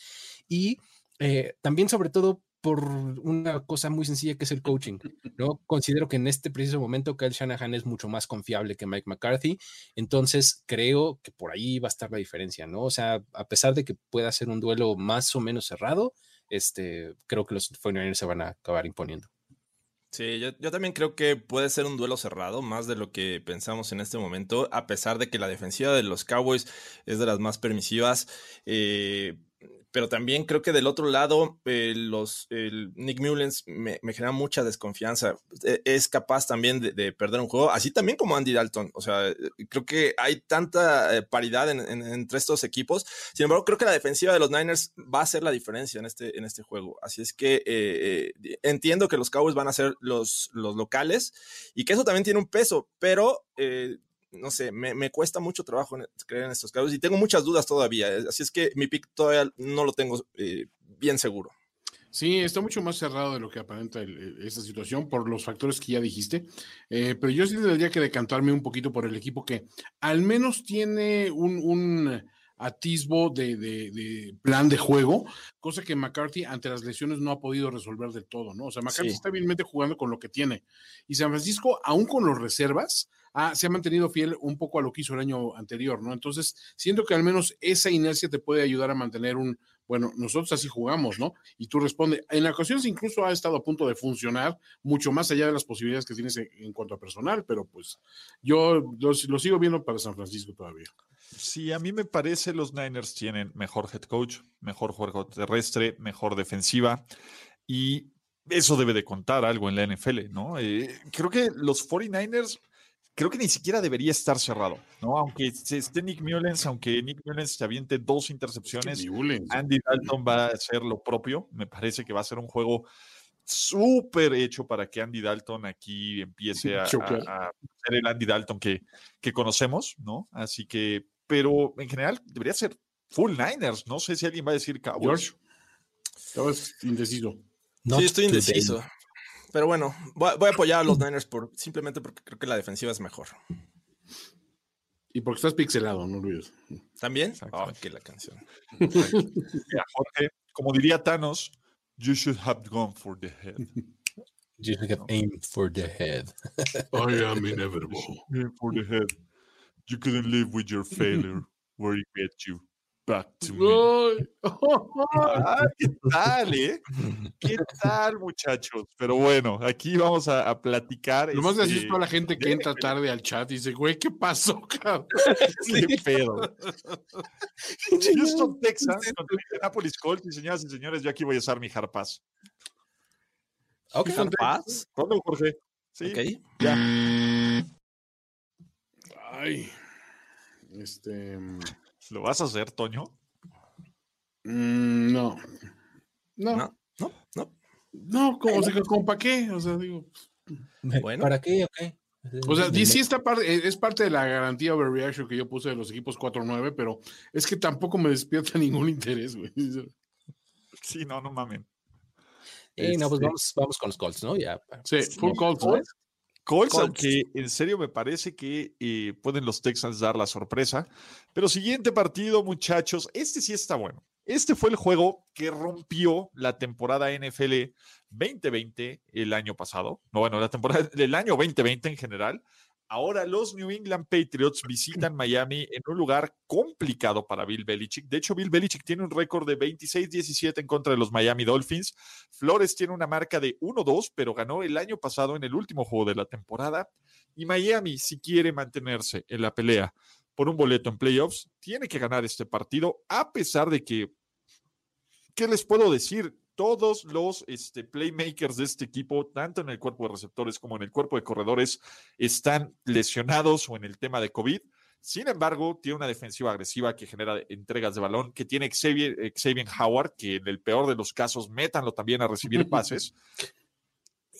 Y eh, también sobre todo por una cosa muy sencilla que es el coaching, ¿no? Considero que en este preciso momento Kyle Shanahan es mucho más confiable que Mike McCarthy, entonces creo que por ahí va a estar la diferencia, ¿no? O sea, a pesar de que pueda ser un duelo más o menos cerrado, este, creo que los 49ers se van a acabar imponiendo. Sí, yo, yo también creo que puede ser un duelo cerrado, más de lo que pensamos en este momento, a pesar de que la defensiva de los Cowboys es de las más permisivas. Eh, pero también creo que del otro lado, eh, los, Nick Mullens me, genera mucha desconfianza. E, es capaz también de, de, perder un juego, así también como Andy Dalton. O sea, creo que hay tanta eh, paridad en, en, entre estos equipos. Sin embargo, creo que la defensiva de los Niners va a hacer la diferencia en este, en este juego. Así es que eh, eh entiendo que los Cowboys van a ser los, los locales y que eso también tiene un peso, pero eh, no sé, me, me, cuesta mucho trabajo en, creer en estos casos y tengo muchas dudas todavía. Eh, así es que mi pick todavía no lo tengo eh, bien seguro. Sí, está mucho más cerrado de lo que aparenta el, esta situación por los factores que ya dijiste. Eh, pero yo sí tendría que decantarme un poquito por el equipo que al menos tiene un, un atisbo de, de, de, plan de juego, cosa que McCarthy ante las lesiones no ha podido resolver del todo, ¿no? O sea, McCarthy sí. está bilmente jugando con lo que tiene. Y San Francisco, aún con los reservas, ah, se ha mantenido fiel un poco a lo que hizo el año anterior, ¿no? Entonces, siento que al menos esa inercia te puede ayudar a mantener un, bueno, nosotros así jugamos, ¿no? Y tú respondes, en ocasiones incluso ha estado a punto de funcionar, mucho más allá de las posibilidades que tienes en, cuanto a personal, pero pues yo lo, sigo viendo para San Francisco todavía. Sí, a mí me parece los Niners tienen mejor head coach, mejor juego terrestre, mejor defensiva y eso debe de contar algo en la NFL, ¿no? Eh, creo que los 49ers creo que ni siquiera debería estar cerrado, ¿no? Aunque esté Nick Mullens, aunque Nick Mullens se aviente dos intercepciones, Andy Dalton va a hacer lo propio. Me parece que va a ser un juego súper hecho para que Andy Dalton aquí empiece a, a, a, ser el Andy Dalton que, que conocemos, ¿no? Así que, pero en general debería ser full Niners. No sé si alguien va a decir Cowboys. Estabas indeciso. No sí, estoy indeciso. Today. Pero bueno, voy, voy, a apoyar a los Niners por, simplemente porque creo que la defensiva es mejor. Y porque estás pixelado, no olvides. ¿También? Oh, que la canción. Jorge, como diría Thanos, you should have gone for the head. You should have aimed for the head. I am inevitable. Aim for the head. You couldn't live with your failure where it get you. Back to me. ah, ¿Qué tal, eh? ¿Qué tal, muchachos? Pero bueno, aquí vamos a, a platicar. Lo más este, gracioso es la gente que entra tarde al chat y dice, güey, ¿qué pasó, cabrón? ¿Qué pedo? Houston, Texas, contra Indianapolis Colts. Y señoras y señores, yo aquí voy a usar mi Harpaz. Ok, Harpaz. ¿Cuándo, Jorge? Sí. Ok. Ya. Ay. Este. ¿Lo vas a hacer, Toño? Mm, no. No. No, no. No, no como, o sea, ¿como para qué? O sea, digo. Bueno. ¿Para qué? Okay. O sea, sí está parte, es parte de la garantía overreaction que yo puse de los equipos 4-9, pero es que tampoco me despierta ningún interés, güey. Sí, no, no mamen. Y no, pues vamos, vamos con los Colts, ¿no? Ya. Sí, full Colts. ¿no? Colts, aunque en serio me parece que eh, pueden los Texans dar la sorpresa. Pero siguiente partido, muchachos, este sí está bueno. Este fue el juego que rompió la temporada NFL 2020 el año pasado. No, bueno, la temporada del año 2020 en general. Ahora los New England Patriots visitan Miami en un lugar complicado para Bill Belichick. De hecho, Bill Belichick tiene un récord de 26-17 en contra de los Miami Dolphins. Flores tiene una marca de 1-2, pero ganó el año pasado en el último juego de la temporada. Y Miami, si quiere mantenerse en la pelea por un boleto en playoffs, tiene que ganar este partido, a pesar de que, ¿qué les puedo decir? Todos los este, playmakers de este equipo, tanto en el cuerpo de receptores como en el cuerpo de corredores, están lesionados o en el tema de COVID. Sin embargo, tiene una defensiva agresiva que genera entregas de balón, que tiene Xavier, Xavier Howard, que en el peor de los casos, métanlo también a recibir pases.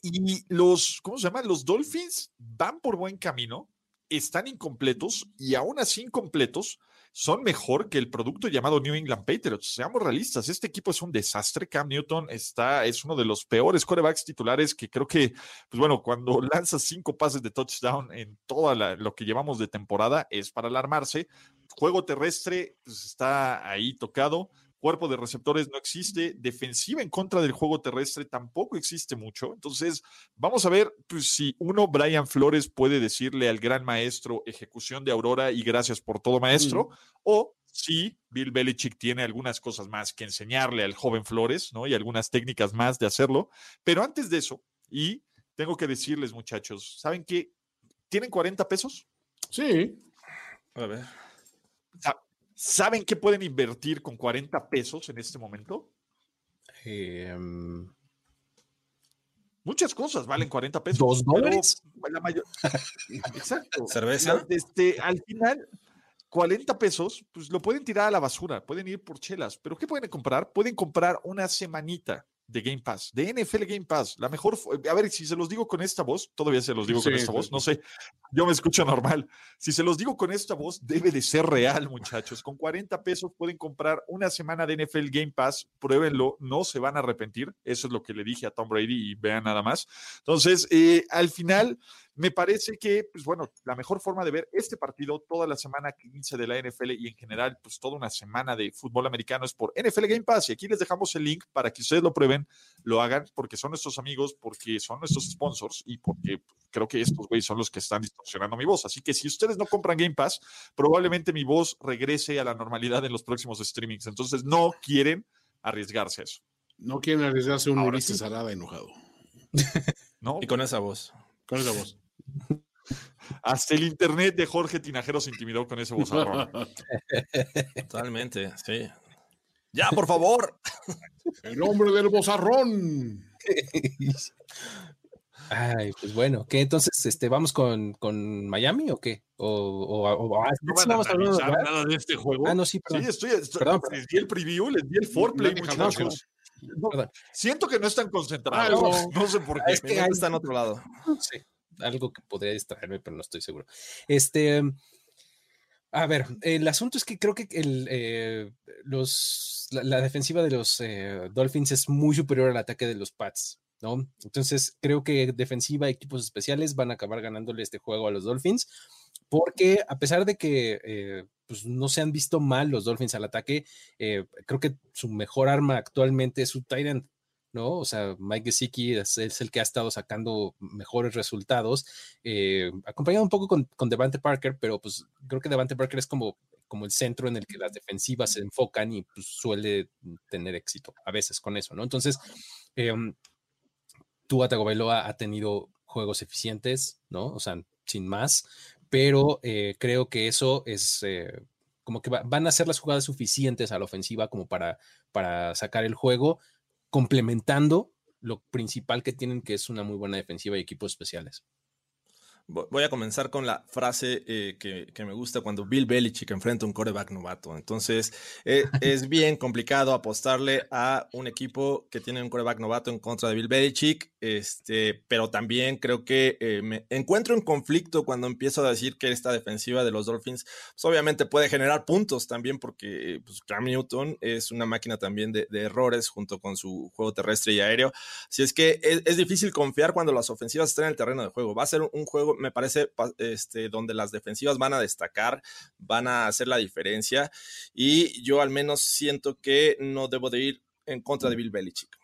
Y los, ¿cómo se llama? Los Dolphins van por buen camino, están incompletos y aún así incompletos son mejor que el producto llamado New England Patriots. Seamos realistas, este equipo es un desastre. Cam Newton está, es uno de los peores corebacks titulares que creo que, pues bueno, cuando lanza cinco pases de touchdown en toda lo que llevamos de temporada es para alarmarse. Juego terrestre pues, está ahí tocado cuerpo de receptores no existe, defensiva en contra del juego terrestre tampoco existe mucho. Entonces, vamos a ver pues, si uno, Brian Flores, puede decirle al gran maestro ejecución de Aurora y gracias por todo, maestro, mm. o si Bill Belichick tiene algunas cosas más que enseñarle al joven Flores, ¿no? Y algunas técnicas más de hacerlo. Pero antes de eso, y tengo que decirles, muchachos, ¿saben qué? ¿Tienen 40 pesos? Sí. A ver. ¿Saben qué pueden invertir con 40 pesos en este momento? Eh, mm, Muchas cosas valen 40 pesos. ¿Dos dólares? la mayor- Exacto. ¿Cerveza? Este, al final, 40 pesos, pues lo pueden tirar a la basura, pueden ir por chelas. ¿Pero qué pueden comprar? Pueden comprar una semanita de Game Pass, de NFL Game Pass. La mejor, a ver, si se los digo con esta voz, todavía se los digo con Sí, esta sí, voz, no sé, yo me escucho normal. Si se los digo con esta voz, debe de ser real, muchachos. Con 40 pesos pueden comprar una semana de NFL Game Pass, pruébenlo, no se van a arrepentir. Eso es lo que le dije a Tom Brady y vean nada más. Entonces, eh, al final, me parece que, pues bueno, la mejor forma de ver este partido toda la semana 15 de la NFL y en general, pues toda una semana de fútbol americano es por NFL Game Pass. Y aquí les dejamos el link para que ustedes lo prueben, lo hagan, porque son nuestros amigos, porque son nuestros sponsors y porque creo que estos güeyes son los que están distorsionando mi voz. Así que si ustedes no compran Game Pass, probablemente mi voz regrese a la normalidad en los próximos streamings. Entonces, no quieren arriesgarse a eso. No quieren arriesgarse un Ulises sí. Arada enojado. ¿no? Y con esa voz. Con esa voz. Hasta el internet de Jorge Tinajero se intimidó con ese vozarrón. Totalmente, sí. Ya, por favor. El hombre del bozarrón. Ay, pues bueno, ¿qué entonces este, vamos con, con Miami o qué? O, o, o- ah, No sí, van a vamos a hablar- analizar nada de este juego. Ah, no, sí, Sí, perdón. estoy, estoy- Perdón, perdón. les di el preview, les di el foreplay, muchachos. No, Perdón. siento que no están concentrados. Ah, no. sé por Ah, qué. es que hay- está en otro lado. Sí, algo que podría distraerme, pero no estoy seguro. Este, a ver, el asunto es que creo que el, eh, los, la, defensiva de los eh, Dolphins es muy superior al ataque de los Pats, ¿no? Entonces, creo que defensiva, equipos especiales van a acabar ganándole este juego a los Dolphins, porque a pesar de que eh, pues no se han visto mal los Dolphins al ataque, creo que su mejor arma actualmente es su end, ¿no? O sea, Mike Gesicki es, es el que ha estado sacando mejores resultados, eh, acompañado un poco con, con Devante Parker, pero pues creo que Devante Parker es como, como el centro en el que las defensivas se enfocan y pues suele tener éxito a veces con eso, ¿no? Entonces, eh, Tua Tagovailoa ha tenido juegos eficientes, ¿no? O sea, sin más, pero eh, creo que eso es eh, como que va- van a ser las jugadas suficientes a la ofensiva como para, para sacar el juego, complementando lo principal que tienen, que es una muy buena defensiva y equipos especiales. Vo- Voy a comenzar con la frase eh, que, que me gusta cuando Bill Belichick enfrenta a un coreback novato. Entonces, eh, es bien complicado apostarle a un equipo que tiene un coreback novato en contra de Bill Belichick, este, pero también creo que eh, me encuentro en conflicto cuando empiezo a decir que esta defensiva de los Dolphins, pues, obviamente puede generar puntos también, porque pues, Cam Newton es una máquina también de, errores junto con su juego terrestre y aéreo. Así es que es, difícil confiar cuando las ofensivas están en el terreno de juego. Va a ser un juego, me parece, pa- este, donde las defensivas van a destacar, van a hacer la diferencia. Y yo al menos siento que no debo de ir en contra de Bill Belichick.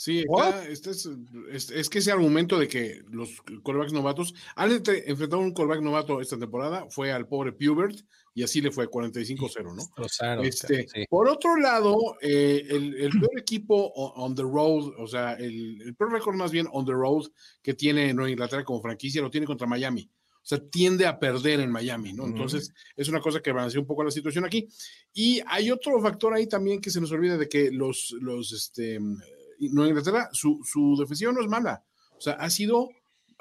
Sí, está- este es, es- es que ese argumento de que los corebacks novatos han entre- enfrentado a un coreback novato esta temporada fue al pobre Pubert y así le fue 45-0, ¿no? Destrozaron, Este, sí. Por otro lado, eh, el, el peor equipo on the road, o sea, el, el peor récord más bien on the road que tiene Nueva Inglaterra como franquicia lo tiene contra Miami. O sea, tiende a perder en Miami, ¿no? Entonces, es una cosa que balancea un poco la situación aquí. Y hay otro factor ahí también que se nos olvida de que los, los, este, Nueva Inglaterra, su, su defensiva no es mala. O sea, ha sido,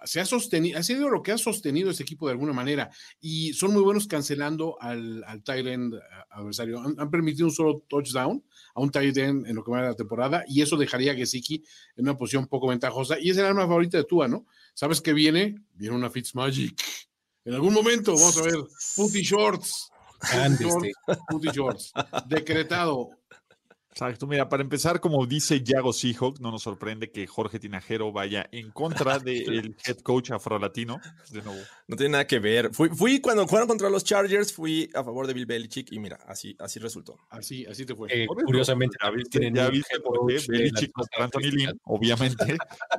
se ha sostenido, ha sido lo que ha sostenido ese equipo de alguna manera. Y son muy buenos cancelando al, al tight end adversario. Han, han permitido un solo touchdown a un tight end en lo que va de la temporada y eso dejaría a Gesicki en una posición poco ventajosa. Y es el arma favorita de Tua, ¿no? ¿Sabes qué viene? Viene una Fitzmagic. En algún momento, vamos a ver, Putty Shorts. Ande, Shorts, Putty Shorts. Decretado. Exacto, mira, para empezar, como dice Yago Seahawk, no nos sorprende que Jorge Tinajero vaya en contra del head coach afrolatino. De nuevo. No tiene nada que ver. Fui, fui cuando jugaron contra los Chargers, fui a favor de Bill Belichick y mira, así, así resultó. Así, así te fue. eh, curiosamente, ya también viste, tienen ya un viste head por qué Belichick contra Anthony Lynn, obviamente.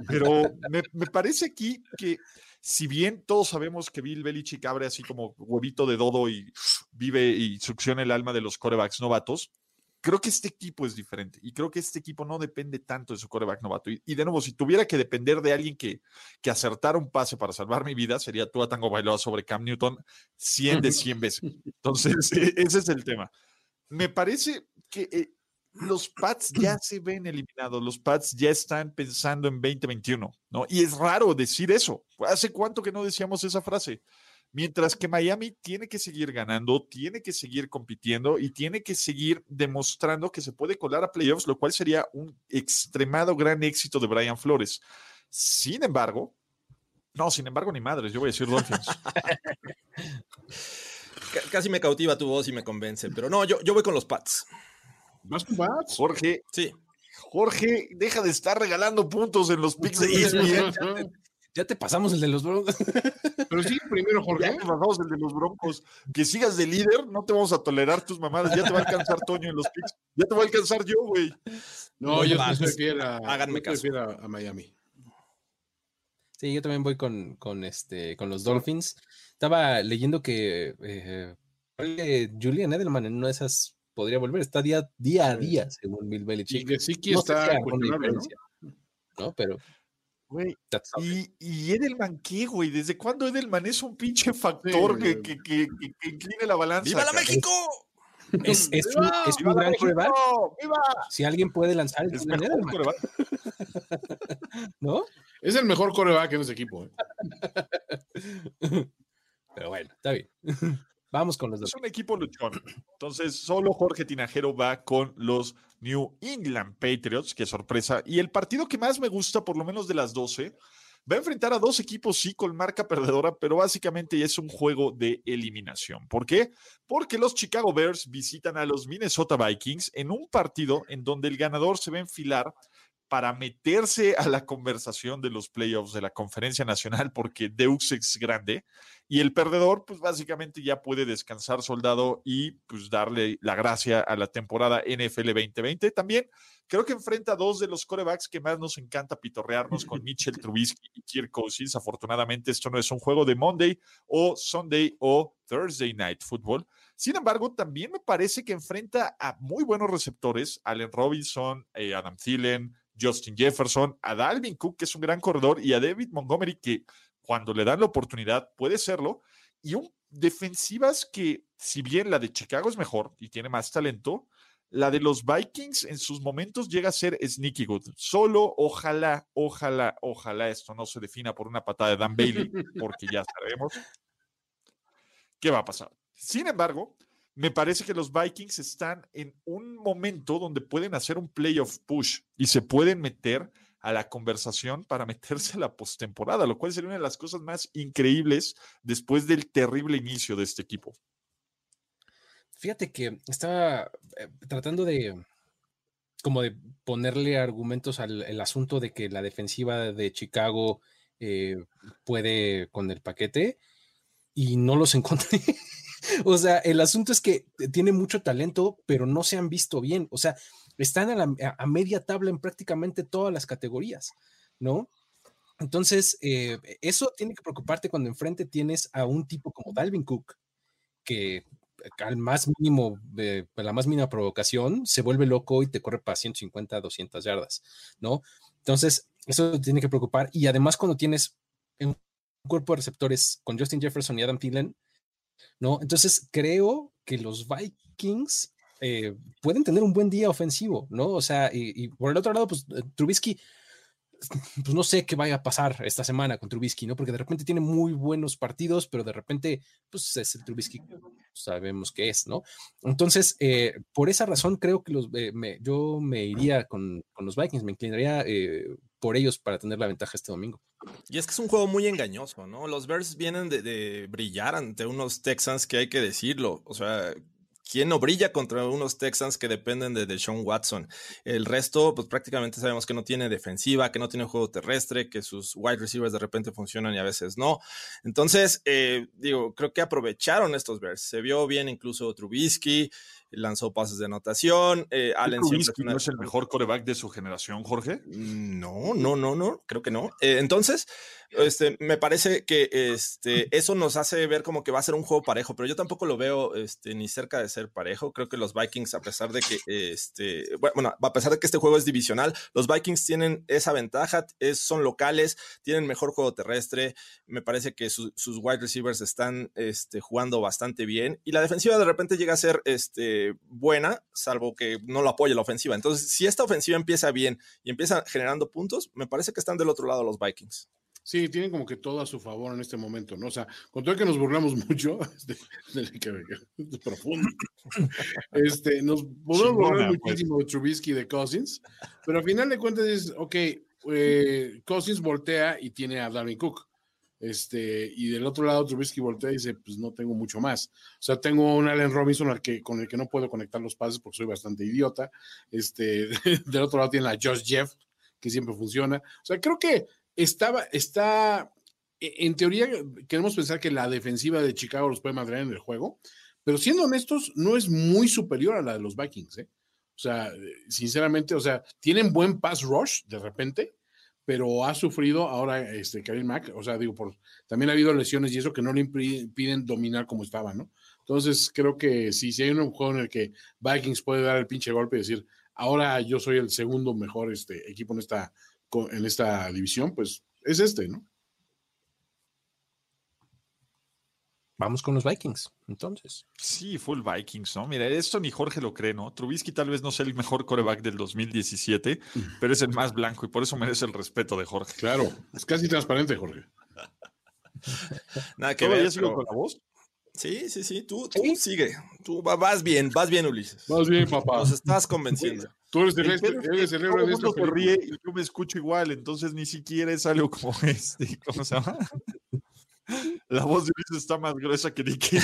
Pero me, me parece aquí que si bien todos sabemos que Bill Belichick abre así como huevito de dodo y vive y succiona el alma de los corebacks novatos, creo que este equipo es diferente y creo que este equipo no depende tanto de su coreback novato. Y, de nuevo, si tuviera que depender de alguien que, que acertara un pase para salvar mi vida, sería Tua Tango Bailoa sobre Cam Newton 100 de 100 veces. Entonces, e, ese es el tema. Me parece que eh, los Pats ya se ven eliminados, los Pats ya están pensando en 2021, ¿no? Y es raro decir eso. ¿Hace cuánto que no decíamos esa frase? Mientras que Miami tiene que seguir ganando, tiene que seguir compitiendo y tiene que seguir demostrando que se puede colar a playoffs, lo cual sería un extremado gran éxito de Brian Flores. Sin embargo, no, sin embargo, ni madres, yo voy a decir Dolphins. Casi me cautiva tu voz y me convence, pero no, yo, yo voy con los Pats. ¿Más con Pats? Jorge. Sí. Jorge, deja de estar regalando puntos en los picks de ESPN. Ya te pasamos el de los Broncos. Pero sí, primero, Jorge. Ya te pasamos el de los Broncos. Que sigas de líder, no te vamos a tolerar tus mamadas. Ya te va a alcanzar Toño en los picks. Ya te va a alcanzar yo, güey. No, yo prefiero, a, Háganme caso. prefiero a Miami. Sí, yo también voy con, con, este, con los Dolphins. Estaba leyendo que eh, Julian Edelman en una de esas podría volver. Está día, día a día, según Bill Belichick. Y sí que está con diferencia, ¿no? Pero Güey, y, y, Edelman, ¿qué, güey? ¿Desde cuándo Edelman es un pinche factor que, que, que, que, incline la balanza? ¡Viva la México! Es, es, un, es un gran coreback. Si alguien puede lanzar, es, el mejor coreback. ¿No? Es el mejor coreback en ese equipo. ¿eh? Pero bueno, está bien. Vamos con los dos. Es un equipo luchón. Entonces, solo Jorge Tinajero va con los New England Patriots. Qué sorpresa. Y el partido que más me gusta, por lo menos de las 12, va a enfrentar a dos equipos, sí, con marca perdedora, pero básicamente es un juego de eliminación. ¿Por qué? Porque los Chicago Bears visitan a los Minnesota Vikings en un partido en donde el ganador se va a enfilar para meterse a la conversación de los playoffs de la conferencia nacional porque Deux es grande y el perdedor pues básicamente ya puede descansar soldado y pues darle la gracia a la temporada NFL 2020. También creo que enfrenta a dos de los corebacks que más nos encanta pitorrearnos con Mitchell Trubisky y Kirk Cousins. Afortunadamente esto no es un juego de Monday o Sunday o Thursday Night Football. Sin embargo, también me parece que enfrenta a muy buenos receptores, Allen Robinson, eh, Adam Thielen, Justin Jefferson, a Dalvin Cook, que es un gran corredor, y a David Montgomery, que cuando le dan la oportunidad puede serlo, y un defensivas que, si bien la de Chicago es mejor y tiene más talento, la de los Vikings en sus momentos llega a ser sneaky good. Solo ojalá, ojalá, ojalá esto no se defina por una patada de Dan Bailey, porque ya sabemos qué va a pasar. Sin embargo, me parece que los Vikings están en un momento donde pueden hacer un playoff push y se pueden meter a la conversación para meterse a la postemporada, lo cual sería una de las cosas más increíbles después del terrible inicio de este equipo. Fíjate que estaba eh, tratando de como de ponerle argumentos al asunto de que la defensiva de Chicago eh, puede con el paquete y no los encontré. o sea, el asunto es que tiene mucho talento, pero no se han visto bien. O sea, están a, media tabla en prácticamente todas las categorías, ¿no? Entonces, eh, eso tiene que preocuparte cuando enfrente tienes a un tipo como Dalvin Cook, que al más mínimo, de la más mínima provocación, se vuelve loco y te corre para 150, 200 yardas, ¿no? Entonces, eso tiene que preocupar. Y además, cuando tienes un cuerpo de receptores con Justin Jefferson y Adam Thielen, ¿no? Entonces creo que los Vikings eh, pueden tener un buen día ofensivo, ¿no? O sea, y, por el otro lado, pues eh, Trubisky, pues no sé qué vaya a pasar esta semana con Trubisky, ¿no? Porque de repente tiene muy buenos partidos, pero de repente, pues es el Trubisky que sabemos que es, ¿no? Entonces, eh, por esa razón creo que los, yo me iría con, con, los Vikings, me inclinaría por ellos para tener la ventaja este domingo. Y es que es un juego muy engañoso, ¿no? Los Bears vienen de, brillar ante unos Texans que hay que decirlo. O sea, ¿quién no brilla contra unos Texans que dependen de Deshaun Watson? El resto, pues prácticamente sabemos que no tiene defensiva, que no tiene juego terrestre, que sus wide receivers de repente funcionan y a veces no. Entonces, eh, digo, creo que aprovecharon estos Bears. Se vio bien incluso Trubisky. Lanzó pases de anotación. Eh, Allen siempre no es el mejor coreback de su generación, Jorge. Mm, No, no, no, no, creo que no. Eh, entonces, este, me parece que este, eso nos hace ver como que va a ser un juego parejo, pero yo tampoco lo veo este, ni cerca de ser parejo. Creo que los Vikings, a pesar de que, este, bueno, a pesar de que este juego es divisional, los Vikings tienen esa ventaja, es, son locales, tienen mejor juego terrestre. Me parece que su- sus wide receivers están este, jugando bastante bien y la defensiva de repente llega a ser este, buena, salvo que no lo apoye la ofensiva. Entonces, si esta ofensiva empieza bien y empieza generando puntos, me parece que están del otro lado los Vikings. Sí, tienen como que todo a su favor en este momento, ¿no? O sea, con todo que nos burlamos mucho, este, es profundo, este, nos podemos burlar pues. muchísimo de Trubisky y de Cousins, pero al final de cuentas es, ok, eh, Cousins voltea y tiene a Darwin Cook, este, y del otro lado Trubisky voltea y dice, pues no tengo mucho más. O sea, tengo un Allen Robinson al que, con el que no puedo conectar los pases porque soy bastante idiota. Este, del otro lado tiene a Josh Jeff, que siempre funciona. O sea, creo que estaba, está, e- en teoría queremos pensar que la defensiva de Chicago los puede madrear en el juego, pero siendo honestos, no es muy superior a la de los Vikings, ¿eh? O sea, eh, sinceramente, o sea, tienen buen pass rush de repente, pero ha sufrido ahora este Khalil Mack, o sea, digo, por, también ha habido lesiones y eso que no le impiden dominar como estaba, ¿no? Entonces, creo que sí, si hay un juego en el que Vikings puede dar el pinche golpe y decir, ahora yo soy el segundo mejor este, equipo en esta, en esta división, pues es este, ¿no? Vamos con los Vikings, entonces. Sí, full Vikings, ¿no? Mira, esto ni Jorge lo cree, ¿no? Trubisky tal vez no sea el mejor coreback del 2017, pero es el más blanco y por eso merece el respeto de Jorge. Claro, es casi transparente, Jorge. Nada que ¿Todavía ver. sigo pero- con la voz? Sí, sí, sí, tú, tú sigue. Tú va- vas bien, vas bien, Ulises. Más bien, papá. Nos estás convenciendo. Tú eres el, El este- eres que el héroe de se película. ríe y yo me escucho igual, entonces ni siquiera es algo como este, ¿cómo se llama? La voz de Luis está más gruesa que Nicky.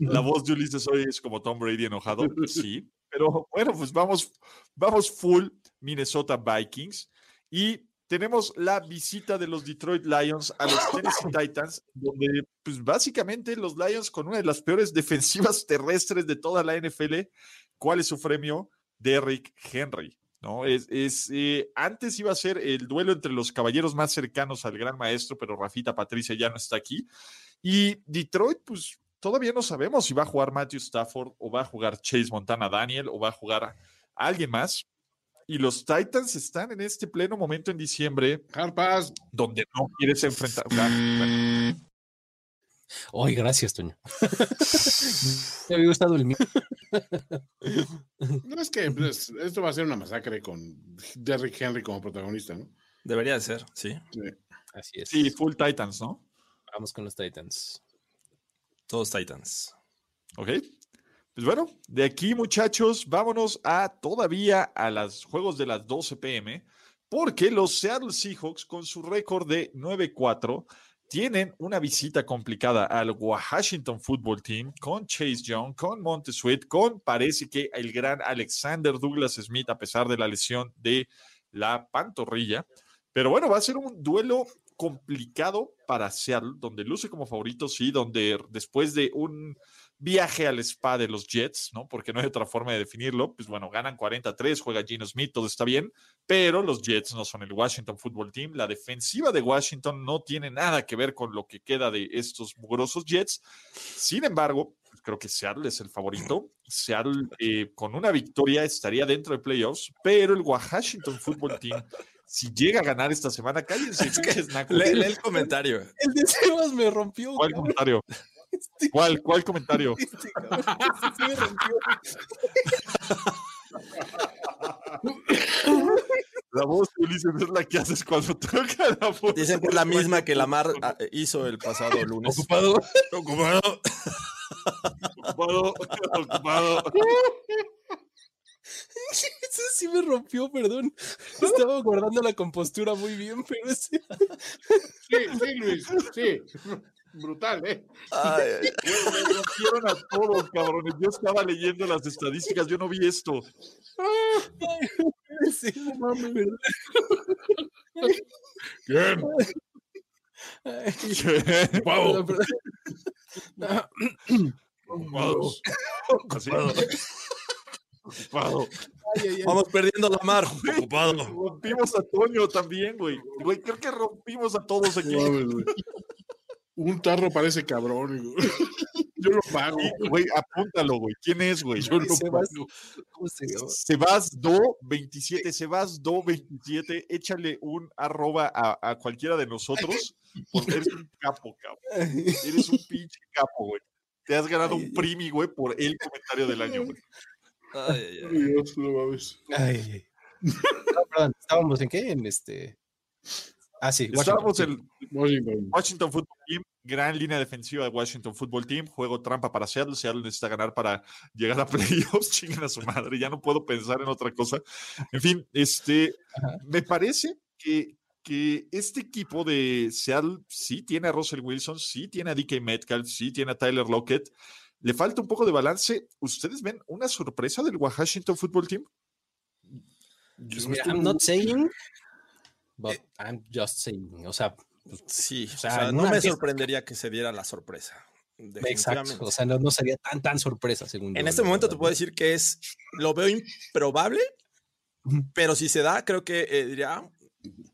La voz de Ulises hoy es como Tom Brady enojado, sí. Pero bueno, pues vamos, vamos full Minnesota Vikings y tenemos la visita de los Detroit Lions a los Tennessee Titans, donde pues básicamente los Lions con una de las peores defensivas terrestres de toda la NFL, ¿cuál es su premio? Derrick Henry. ¿no? Es, es, eh, antes iba a ser el duelo entre los caballeros más cercanos al gran maestro, pero Rafita Patricia ya no está aquí. Y Detroit, pues todavía no sabemos si va a jugar Matthew Stafford o va a jugar Chase Montana Daniel o va a jugar a alguien más. Y los Titans están en este pleno momento en diciembre Harpas. donde no quieres enfrentar. Ay, gracias, Toño. Me había gustado el mío. No es que pues, esto va a ser una masacre con Derrick Henry como protagonista, ¿no? Debería de ser, sí. Sí. Así es. sí, full Titans, ¿no? Vamos con los Titans. Todos Titans. ¿Ok? Pues bueno, de aquí, muchachos, vámonos a todavía a los juegos de las 12 pm, porque los Seattle Seahawks, con su récord de 9-4, tienen una visita complicada al Washington Football Team con Chase Young, con Montesuet, con parece que el gran Alexander Douglas Smith, a pesar de la lesión de la pantorrilla. Pero bueno, va a ser un duelo complicado para Seattle, donde luce como favorito, sí, donde después de un viaje al spa de los Jets, ¿no? Porque no hay otra forma de definirlo, pues bueno, ganan 43, juega Gino Smith, todo está bien, pero los Jets no son el Washington Football Team, la defensiva de Washington no tiene nada que ver con lo que queda de estos mugrosos Jets. Sin embargo, pues creo que Seattle es el favorito. Seattle eh, con una victoria estaría dentro de playoffs, pero el Washington Football Team, si llega a ganar esta semana, cállense. Lee, lee el comentario. El de Sebas me rompió. ¿Cuál cabrón. ¿Cuál, cuál comentario? Este, cabrón, sí me rompió. La voz de Ulises es la que haces cuando toca la voz. Dicen que es la misma que Lamar ah, hizo el pasado lunes. Ocupado. Ocupado. Ocupado, ocupado. Eso sí me rompió, perdón. Estaba guardando la compostura muy bien, pero ese... Sí, sí, Luis, sí. Brutal, ¿eh? Ay, ay, ay. Me rompieron a todos, cabrones. Yo estaba leyendo las estadísticas, yo no vi esto. Sí, no mames, perdón. Bien. Ay, ¿Qué? Ocupado. Ocupado. Vamos perdiendo la mar. Güey, Ocupado. Rompimos a Toño también, güey. Güey, creo que rompimos a todos aquí. No mames, güey. Un tarro parece cabrón. güey. Yo lo pago. Güey, apúntalo, güey. ¿Quién es, güey? Yo lo Sebas, pago. ¿Cómo se llama? Sebas Do 27, Sebas Do 27, échale un arroba a, a cualquiera de nosotros, porque eres un capo, cabrón. Eres un pinche capo, güey. Te has ganado un primi, güey, por el comentario del año, güey. Ay, ay, ay. Ay, Dios, no mames. Ay. No, perdón, estábamos en qué? En este. Ah, sí. Estábamos Washington, en Washington. Washington Football Team, gran línea defensiva de Washington Football Team, juego trampa para Seattle, Seattle necesita ganar para llegar a playoffs, chingan a su madre, ya no puedo pensar en otra cosa. En fin, este, Ajá. me parece que, que este equipo de Seattle sí tiene a Russell Wilson, sí tiene a DK Metcalf, sí tiene a Tyler Lockett, le falta un poco de balance. ¿Ustedes ven una sorpresa del Washington Football Team? Pues mira, I'm not saying, but I'm just saying. O sea, Sí, o O sea, sea, en no me sorprendería que se diera la sorpresa. exacto. O sea, no, no sería tan, tan sorpresa, según yo, En este la momento te verdad, puedo ¿no? decir que es, lo veo improbable, pero si se da, creo que eh, diría, "Ah,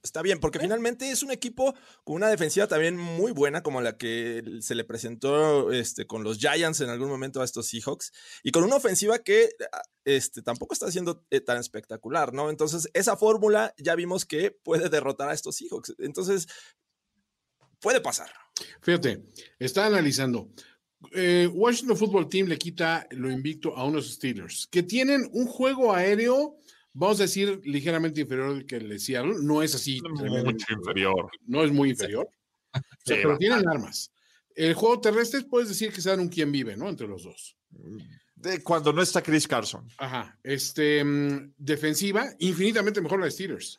está bien, porque finalmente es un equipo con una defensiva también muy buena, como la que se le presentó este, con los Giants en algún momento a estos Seahawks, y con una ofensiva que ah, este, tampoco está siendo eh, tan espectacular, ¿no? Entonces, esa fórmula ya vimos que puede derrotar a estos Seahawks. Entonces, puede pasar. Fíjate, está analizando. Eh, Washington Football Team le quita lo invicto a unos Steelers que tienen un juego aéreo, vamos a decir, ligeramente inferior al que le Seattle. No es así, Mucho inferior. no es muy inferior, O sea, Sí, pero va. tienen armas. El juego terrestre puedes decir que se dan un quien vive, ¿no? Entre los dos. De cuando no está Chris Carson. Ajá. Este, mm, defensiva, infinitamente mejor la de Steelers.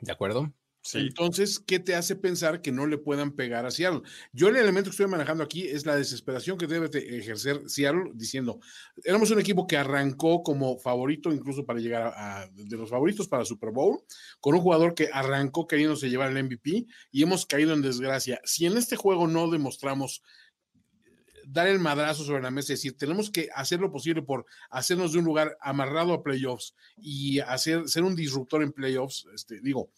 ¿De acuerdo? Entonces, ¿qué te hace pensar que no le puedan pegar a Seattle? Yo el elemento que estoy manejando aquí es la desesperación que debe de ejercer Seattle diciendo, éramos un equipo que arrancó como favorito incluso para llegar a, a- de los favoritos para Super Bowl, con un jugador que arrancó queriéndose llevar el MVP y hemos caído en desgracia. Si en este juego no demostramos dar el madrazo sobre la mesa y decir, tenemos que hacer lo posible por hacernos de un lugar amarrado a playoffs y hacer, ser un disruptor en playoffs, este, digo,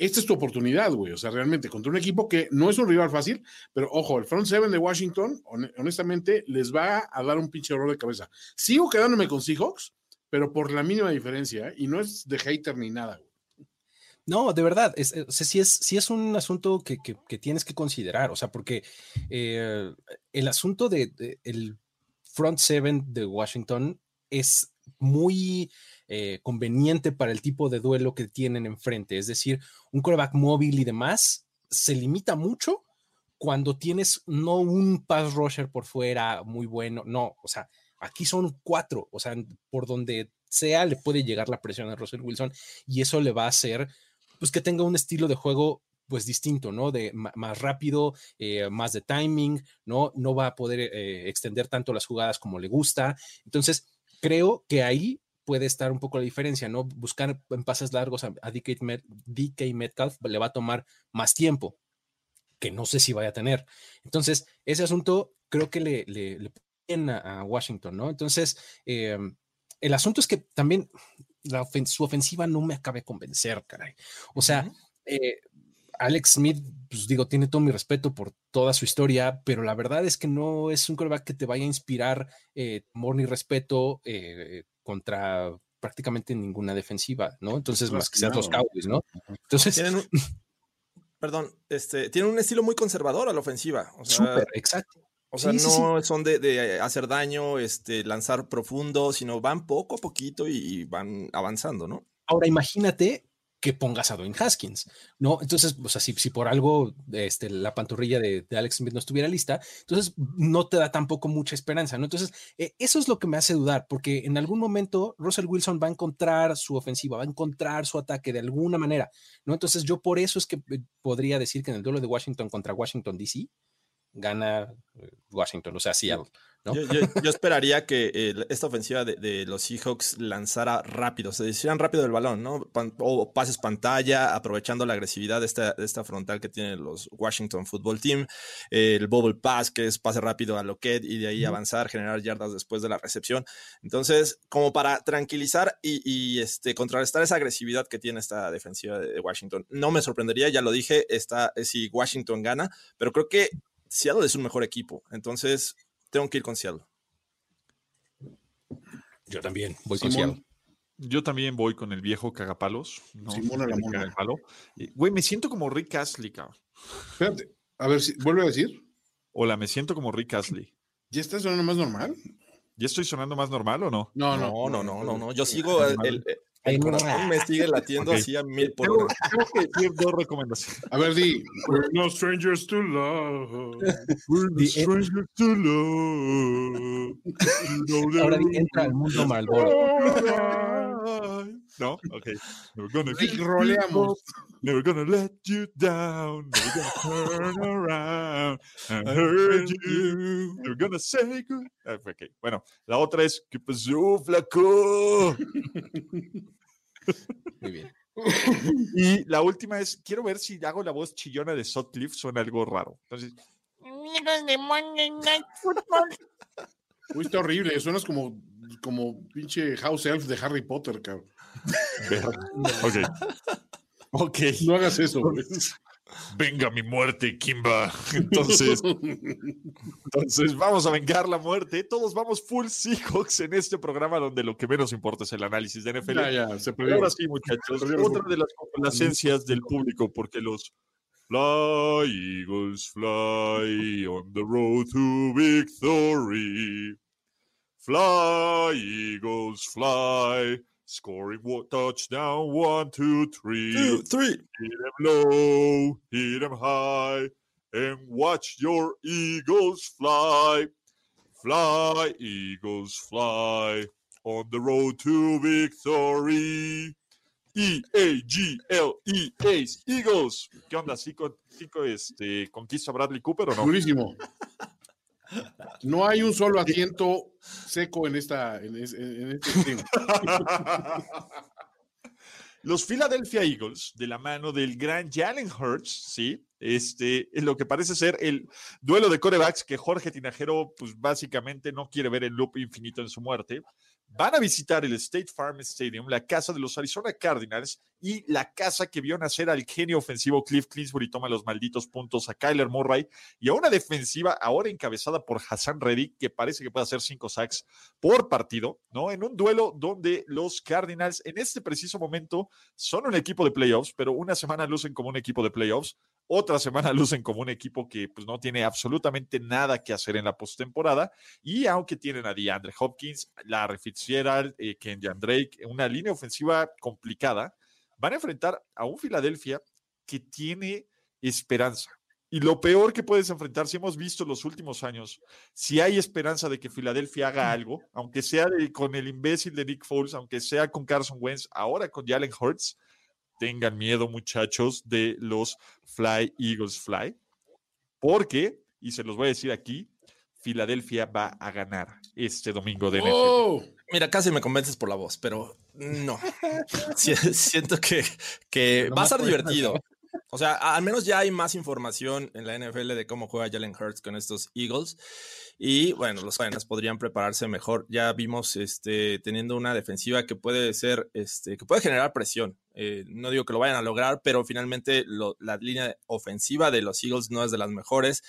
esta es tu oportunidad, güey. O sea, realmente contra un equipo que no es un rival fácil, pero ojo, el front seven de Washington, hon- honestamente, les va a dar un pinche dolor de cabeza. Sigo quedándome con Seahawks, pero por la mínima diferencia, ¿eh? y no es de hater ni nada, güey. No, de verdad, es, eh, sea, sí, es, es un asunto que, que- tienes que considerar, o sea, porque eh, el asunto de, de- el front seven de Washington es muy eh, conveniente para el tipo de duelo que tienen enfrente, es decir, un quarterback móvil y demás se limita mucho cuando tienes no un pass rusher por fuera muy bueno, no, o sea, aquí son cuatro, o sea, por donde sea le puede llegar la presión a Russell Wilson y eso le va a hacer pues que tenga un estilo de juego pues distinto, ¿no? De más rápido, eh, más de timing, ¿no? No va a poder eh, extender tanto las jugadas como le gusta. Entonces, creo que ahí puede estar un poco la diferencia, ¿no? Buscar en pases largos a, a DK, Met- DK Metcalf le va a tomar más tiempo, que no sé si vaya a tener. Entonces, ese asunto creo que le, le, le bien a, a Washington, ¿no? Entonces, eh, el asunto es que también la ofen- su ofensiva no me acabe de convencer, caray. O sea, eh, Alex Smith, pues digo, tiene todo mi respeto por toda su historia, pero la verdad es que no es un quarterback que te vaya a inspirar eh, amor ni respeto eh, contra prácticamente ninguna defensiva, ¿no? Entonces, más que sean los. Cowboys, ¿no? Entonces, Tienen un, perdón, este, tienen un estilo muy conservador a la ofensiva. O sea, súper, exacto. O sea, Sí, sí, no son de, de hacer daño, este, lanzar profundo, sino van poco a poquito y, y van avanzando, ¿no? Ahora imagínate que pongas a Dwayne Haskins, ¿no? Entonces, o sea, si, si por algo este, la pantorrilla de, de Alex Smith no estuviera lista, entonces no te da tampoco mucha esperanza, ¿no? Entonces, eh, eso es lo que me hace dudar, porque en algún momento Russell Wilson va a encontrar su ofensiva, va a encontrar su ataque de alguna manera, ¿no? Entonces, yo por eso es que eh, podría decir que en el duelo de Washington contra Washington DC, gana eh, Washington, o sea, Seattle. Yo, esperaría que esta ofensiva de, los Seahawks lanzara rápido, se hicieran rápido el balón, ¿no? o pases pantalla, aprovechando la agresividad de esta, esta frontal que tienen los Washington Football Team, el bubble pass, que es pase rápido a loquet y de ahí avanzar, generar yardas después de la recepción. Entonces, como para tranquilizar y, este, contrarrestar esa agresividad que tiene esta defensiva de Washington. No me sorprendería, ya lo dije, está, si Washington gana, pero creo que Seattle es un mejor equipo. Entonces, tengo que ir con Seattle. Yo también voy con Seattle. Yo también voy con el viejo cagapalos. ¿no? Simón a la mona. Güey, me siento como Rick Astley, cabrón. Espérate, a ver, si, vuelve a decir. Hola, me siento como Rick Astley. ¿Ya estás sonando más normal? ¿Ya estoy sonando más normal o no? No, no, no, no, no, no. Yo sigo el, el corazón me sigue latiendo así a mil por hora. Tengo que decir dos recomendaciones. A ver, di. We're no strangers to love. We're no strangers to love. Ahora entra al mundo Malboro. No, ok. Never gonna y roleamos. Never gonna let you down. Never gonna turn around and hurt you. Never gonna say good. Ah, ok, bueno, la otra es ¿Qué pasó, flaco? Muy bien. Y la última es, quiero ver si hago la voz chillona de Sutcliffe, suena algo raro. Entonces, amigos de Monday Night Football. Uy, está horrible, suenas como, como pinche House Elf de Harry Potter, cabrón. Ok. Ok. No hagas eso. Venga mi muerte, Kimba. Entonces, entonces vamos a vengar la muerte. Todos vamos full Seahawks en este programa donde lo que menos importa es el análisis de NFL. Ya, ya, se Ahora sí, muchachos. Otra de las complacencias del público, porque los Fly, Eagles, fly on the road to victory. Fly, Eagles, fly. Scoring touchdown, one, two, three. Two, three. Hit them low, hit them high, and watch your Eagles fly. Fly, Eagles, fly on the road to victory. E-A-G-L-E, Ace, Eagles. ¿Qué onda? ¿Cinco, cinco este, conquista Bradley Cooper o no? Durísimo. No hay un solo asiento seco en esta en, este Los Philadelphia Eagles, de la mano del gran Jalen Hurts, sí, este, es lo que parece ser el duelo de corebacks que Jorge Tinajero, pues básicamente no quiere ver el loop infinito en su muerte. Van a visitar el State Farm Stadium, la casa de los Arizona Cardinals y la casa que vio nacer al genio ofensivo Cliff Clinsbury toma los malditos puntos a Kyler Murray y a una defensiva ahora encabezada por Hassan Reddick que parece que puede hacer cinco sacks por partido, ¿no? En un duelo donde los Cardinals en este preciso momento son un equipo de playoffs, pero una semana lucen como un equipo de playoffs, otra semana lucen como un equipo que pues, no tiene absolutamente nada que hacer en la postemporada. Y aunque tienen a DeAndre Hopkins, Larry Fitzgerald, eh, Kenyan Drake, una línea ofensiva complicada, van a enfrentar a un Filadelfia que tiene esperanza. Y lo peor que puedes enfrentar, si hemos visto los últimos años, si hay esperanza de que Filadelfia haga algo, aunque sea con el imbécil de Nick Foles, aunque sea con Carson Wentz, ahora con Jalen Hurts, tengan miedo, muchachos, de los Fly Eagles Fly, porque, y se los voy a decir aquí, Filadelfia va a ganar este domingo de oh. Mira, casi me convences por la voz, pero no. Siento que, que va a ser divertido. O sea, al menos ya hay más información en la NFL de cómo juega Jalen Hurts con estos Eagles. Y bueno, los Cardinals podrían prepararse mejor. Ya vimos este, teniendo una defensiva que puede ser, este, que puede generar presión. Eh, no digo que lo vayan a lograr, pero finalmente la línea ofensiva de los Eagles no es de las mejores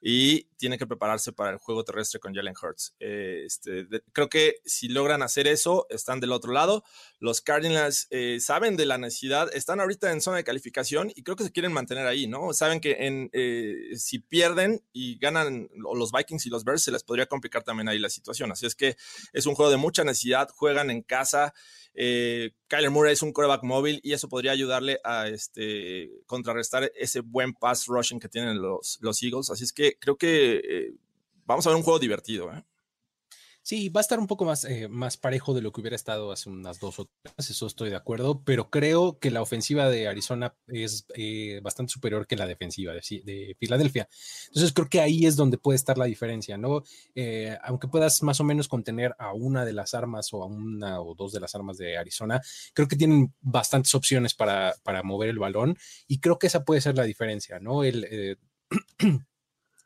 y tiene que prepararse para el juego terrestre con Jalen Hurts. Eh, este, creo que si logran hacer eso, están del otro lado. Los Cardinals eh, saben de la necesidad, están ahorita en zona de calificación y creo que se quieren mantener ahí, ¿no? Saben que eh, si pierden y ganan los Vikings y los Bears, se les podría complicar también ahí la situación. Así es que es un juego de mucha necesidad, juegan en casa. Kyler Murray es un quarterback móvil y eso podría ayudarle a este, contrarrestar ese buen pass rushing que tienen los, los Eagles. Así es que creo que eh, vamos a ver un juego divertido. ¿eh? Sí, va a estar un poco más, eh, más parejo de lo que hubiera estado hace unas dos o tres, eso estoy de acuerdo, pero creo que la ofensiva de Arizona es eh, bastante superior que la defensiva de, de, Filadelfia. Entonces creo que ahí es donde puede estar la diferencia, ¿no? Eh, aunque puedas más o menos contener a una de las armas o a una o dos de las armas de Arizona, creo que tienen bastantes opciones para, para mover el balón y creo que esa puede ser la diferencia, ¿no? El,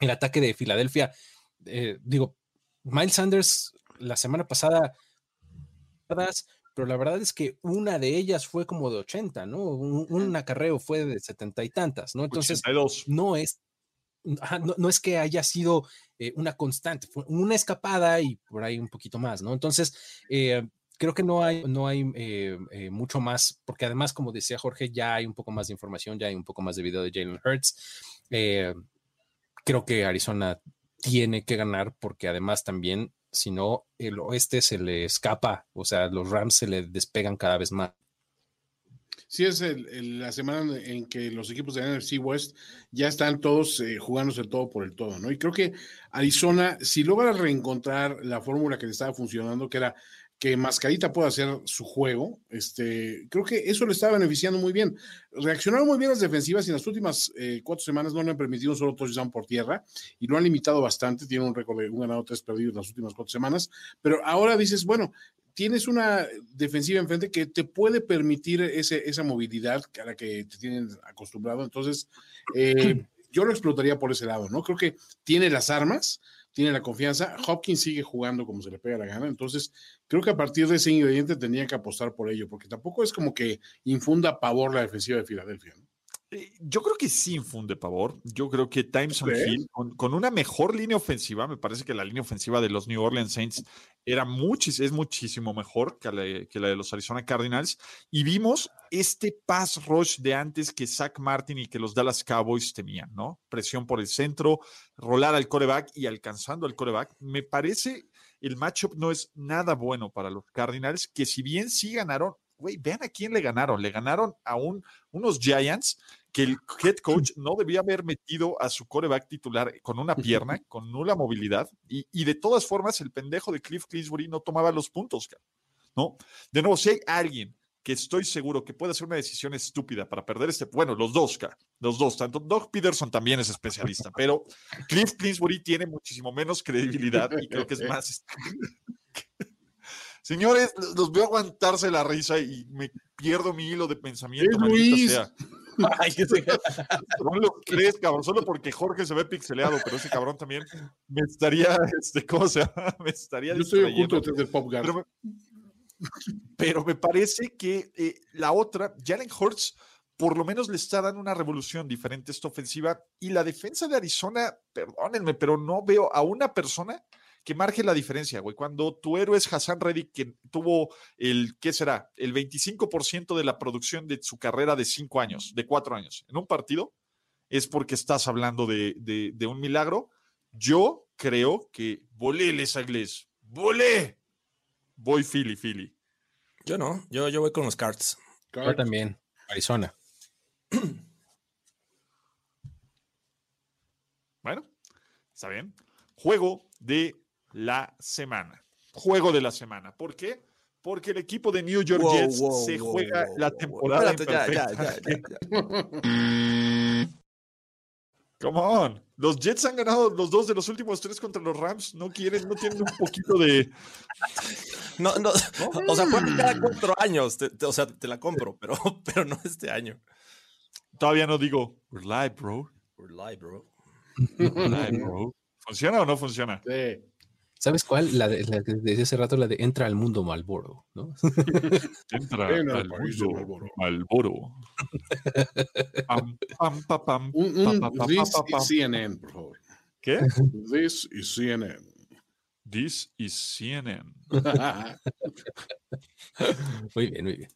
el ataque de Filadelfia, digo, Miles Sanders la semana pasada, pero la verdad es que una de ellas fue como de 80, ¿no? Un, acarreo fue de setenta y tantas, ¿no? Entonces, no es, no, es que haya sido eh, una constante, fue una escapada y por ahí un poquito más, ¿no? Entonces, eh, creo que no hay, no hay eh, mucho más, porque además, como decía Jorge, ya hay un poco más de información, ya hay un poco más de video de Jalen Hurts. Creo que Arizona tiene que ganar porque además también, si no, el oeste se le escapa, o sea, los Rams se le despegan cada vez más. Sí, es la semana en que los equipos de NFC West ya están todos eh, jugándose el todo por el todo, ¿no? Y creo que Arizona, si logra reencontrar la fórmula que le estaba funcionando, que era que Mascarita pueda hacer su juego, este, creo que eso le está beneficiando muy bien. Reaccionaron muy bien las defensivas y en las últimas eh, cuatro semanas no le han permitido un solo touchdown por tierra y lo han limitado bastante. Tiene un récord de un ganado, tres perdidos en las últimas cuatro semanas. Pero ahora dices, bueno, tienes una defensiva enfrente que te puede permitir ese, esa movilidad a la que te tienen acostumbrado. Entonces, eh, yo lo explotaría por ese lado, ¿no? Creo que tiene las armas tiene la confianza. Hopkins sigue jugando como se le pega la gana. Entonces, creo que a partir de ese ingrediente tenía que apostar por ello, porque tampoco es como que infunda pavor la defensiva de Filadelfia. ¿no? Eh, yo creo que sí infunde pavor. Yo creo que Times on Hill, con, una mejor línea ofensiva, me parece que la línea ofensiva de los New Orleans Saints era es muchísimo mejor que la, que la, de los Arizona Cardinals. Y vimos este pass rush de antes que Zach Martin y que los Dallas Cowboys tenían, ¿no? Presión por el centro, rolar al coreback y alcanzando al coreback. Me parece el matchup no es nada bueno para los Cardinals, que si bien sí ganaron, güey, vean a quién le ganaron. Le ganaron a un, unos Giants que el head coach no debía haber metido a su coreback titular con una pierna, con nula movilidad, y, de todas formas el pendejo de Cliff Clinsbury no tomaba los puntos, ¿no? De nuevo, si hay alguien que estoy seguro que puede hacer una decisión estúpida para perder este, bueno, los dos, los dos, tanto Doug Peterson también es especialista, pero Cliff Clinsbury tiene muchísimo menos credibilidad y creo que es más... Señores, los veo aguantarse la risa y me pierdo mi hilo de pensamiento. Luis. Ay, ese... no lo crees, cabrón, solo porque Jorge se ve pixeleado, pero ese cabrón también me estaría, este, ¿cómo se llama? Me estaría Yo estoy oculto desde el Pop pero, pero me parece que eh, la otra, Jalen Hurts, por lo menos le está dando una revolución diferente a esta ofensiva. Y la defensa de Arizona, perdónenme, pero no veo a una persona que marque la diferencia, güey. Cuando tu héroe es Hassan Reddick, que tuvo el, ¿qué será? El 25% de la producción de su carrera de cinco años, de cuatro años, en un partido, es porque estás hablando de, de, un milagro. Yo creo que volé les inglés, volé. Voy Philly, Philly. Yo no, yo, yo voy con los Cards. Yo también, Arizona. Bueno, está bien. Juego de la semana. Juego de la semana. ¿Por qué? Porque el equipo de New York Jets se juega la temporada. Come on. Los Jets han ganado los dos de los últimos tres contra los Rams. No quieren, no tienen un poquito de. No, no. O sea, fue cada cuatro años. o sea, te la compro, pero, pero no este año. Todavía no digo, we're live, bro. We're live, bro. We're live, bro. ¿Funciona o no funciona? Sí. ¿Sabes cuál? La de, la de hace rato, la de entra al mundo Malboro, ¿no? entra al mundo Malboro. Pam, pam, pam, pam, un, un this is CNN, por favor. ¿Qué? This is CNN. This is CNN. muy bien, muy bien.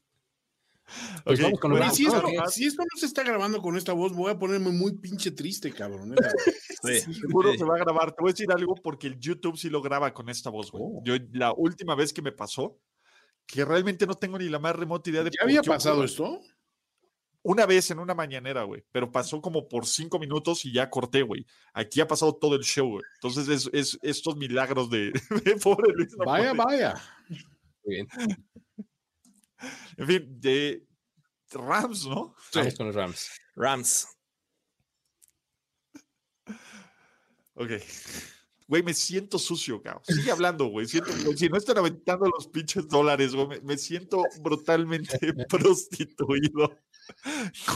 Pues vamos con si, esto, si, esto, no se está grabando con esta voz, voy a ponerme muy pinche triste, cabrón. Sí, seguro se va a grabar. Te voy a decir algo porque el YouTube sí lo graba con esta voz, güey. Oh. Yo, la última vez que me pasó, que realmente no tengo ni la más remota idea de. ¿Ya había pasado esto? una vez en una mañanera, güey, pero pasó como por cinco minutos y ya corté, güey. Aquí ha pasado todo el show, güey. Entonces es, es estos milagros de, de pobre Luis. no Vaya, puede. vaya. Muy bien. En fin, de Rams, ¿no? Vamos con los Rams. Rams. Ok. Güey, me siento sucio, cabrón. Sigue hablando, güey. Siento, güey, si no están aventando los pinches dólares, güey, me, me siento brutalmente prostituido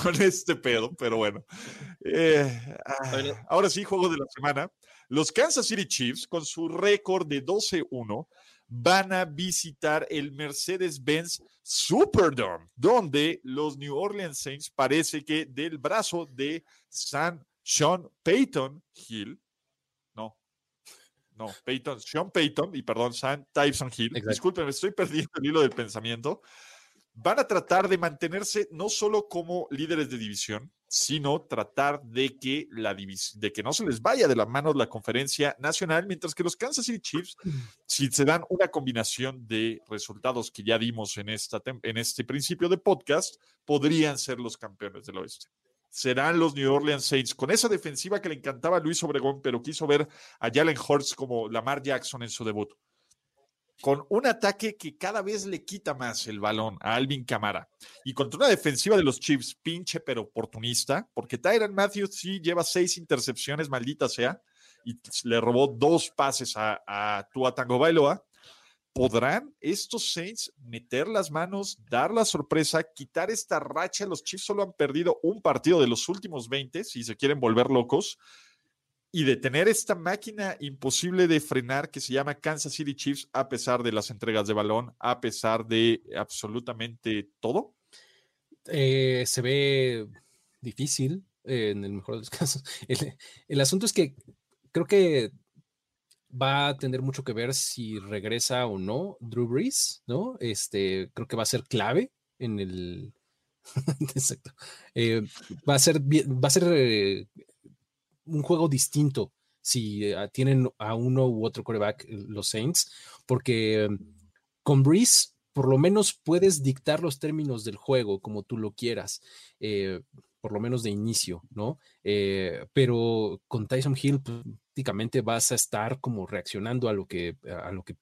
con este pedo, pero bueno. Eh, ah, Bueno. ahora sí, juego de la semana. Los Kansas City Chiefs, con su récord de 12-1, van a visitar el Mercedes-Benz Superdome, donde los New Orleans Saints parece que del brazo de San Sean Payton Hill, no, no, Peyton, Sean Payton y perdón, Sam Tyson Hill. Exacto. Disculpen, me estoy perdiendo el hilo del pensamiento. Van a tratar de mantenerse no solo como líderes de división, sino tratar de que, la de que no se les vaya de las manos la conferencia nacional, mientras que los Kansas City Chiefs, si se dan una combinación de resultados que ya dimos en, esta, en este principio de podcast, podrían ser los campeones del oeste. Serán los New Orleans Saints con esa defensiva que le encantaba a Luis Obregón, pero quiso ver a Jalen Hurts como Lamar Jackson en su debut. Con un ataque que cada vez le quita más el balón a Alvin Camara. Y contra una defensiva de los Chiefs, pinche pero oportunista, porque Tyron Matthews sí lleva seis intercepciones, maldita sea, y le robó dos pases a, a Tua Tagovailoa. ¿Podrán estos Saints meter las manos, dar la sorpresa, quitar esta racha? Los Chiefs solo han perdido un partido de los últimos 20, si se quieren volver locos, y detener esta máquina imposible de frenar que se llama Kansas City Chiefs a pesar de las entregas de balón, a pesar de absolutamente todo. Eh, se ve difícil eh, en el mejor de los casos. El, el asunto es que creo que va a tener mucho que ver si regresa o no Drew Brees, ¿no? Este, creo que va a ser clave en el. Exacto. Eh, va a ser, va a ser un juego distinto si eh, tienen a uno u otro quarterback eh, los Saints, porque eh, con Brees por lo menos puedes dictar los términos del juego como tú lo quieras, eh, por lo menos de inicio, ¿no? Pero con Tyson Hill pues, prácticamente vas a estar como reaccionando a lo que, a lo que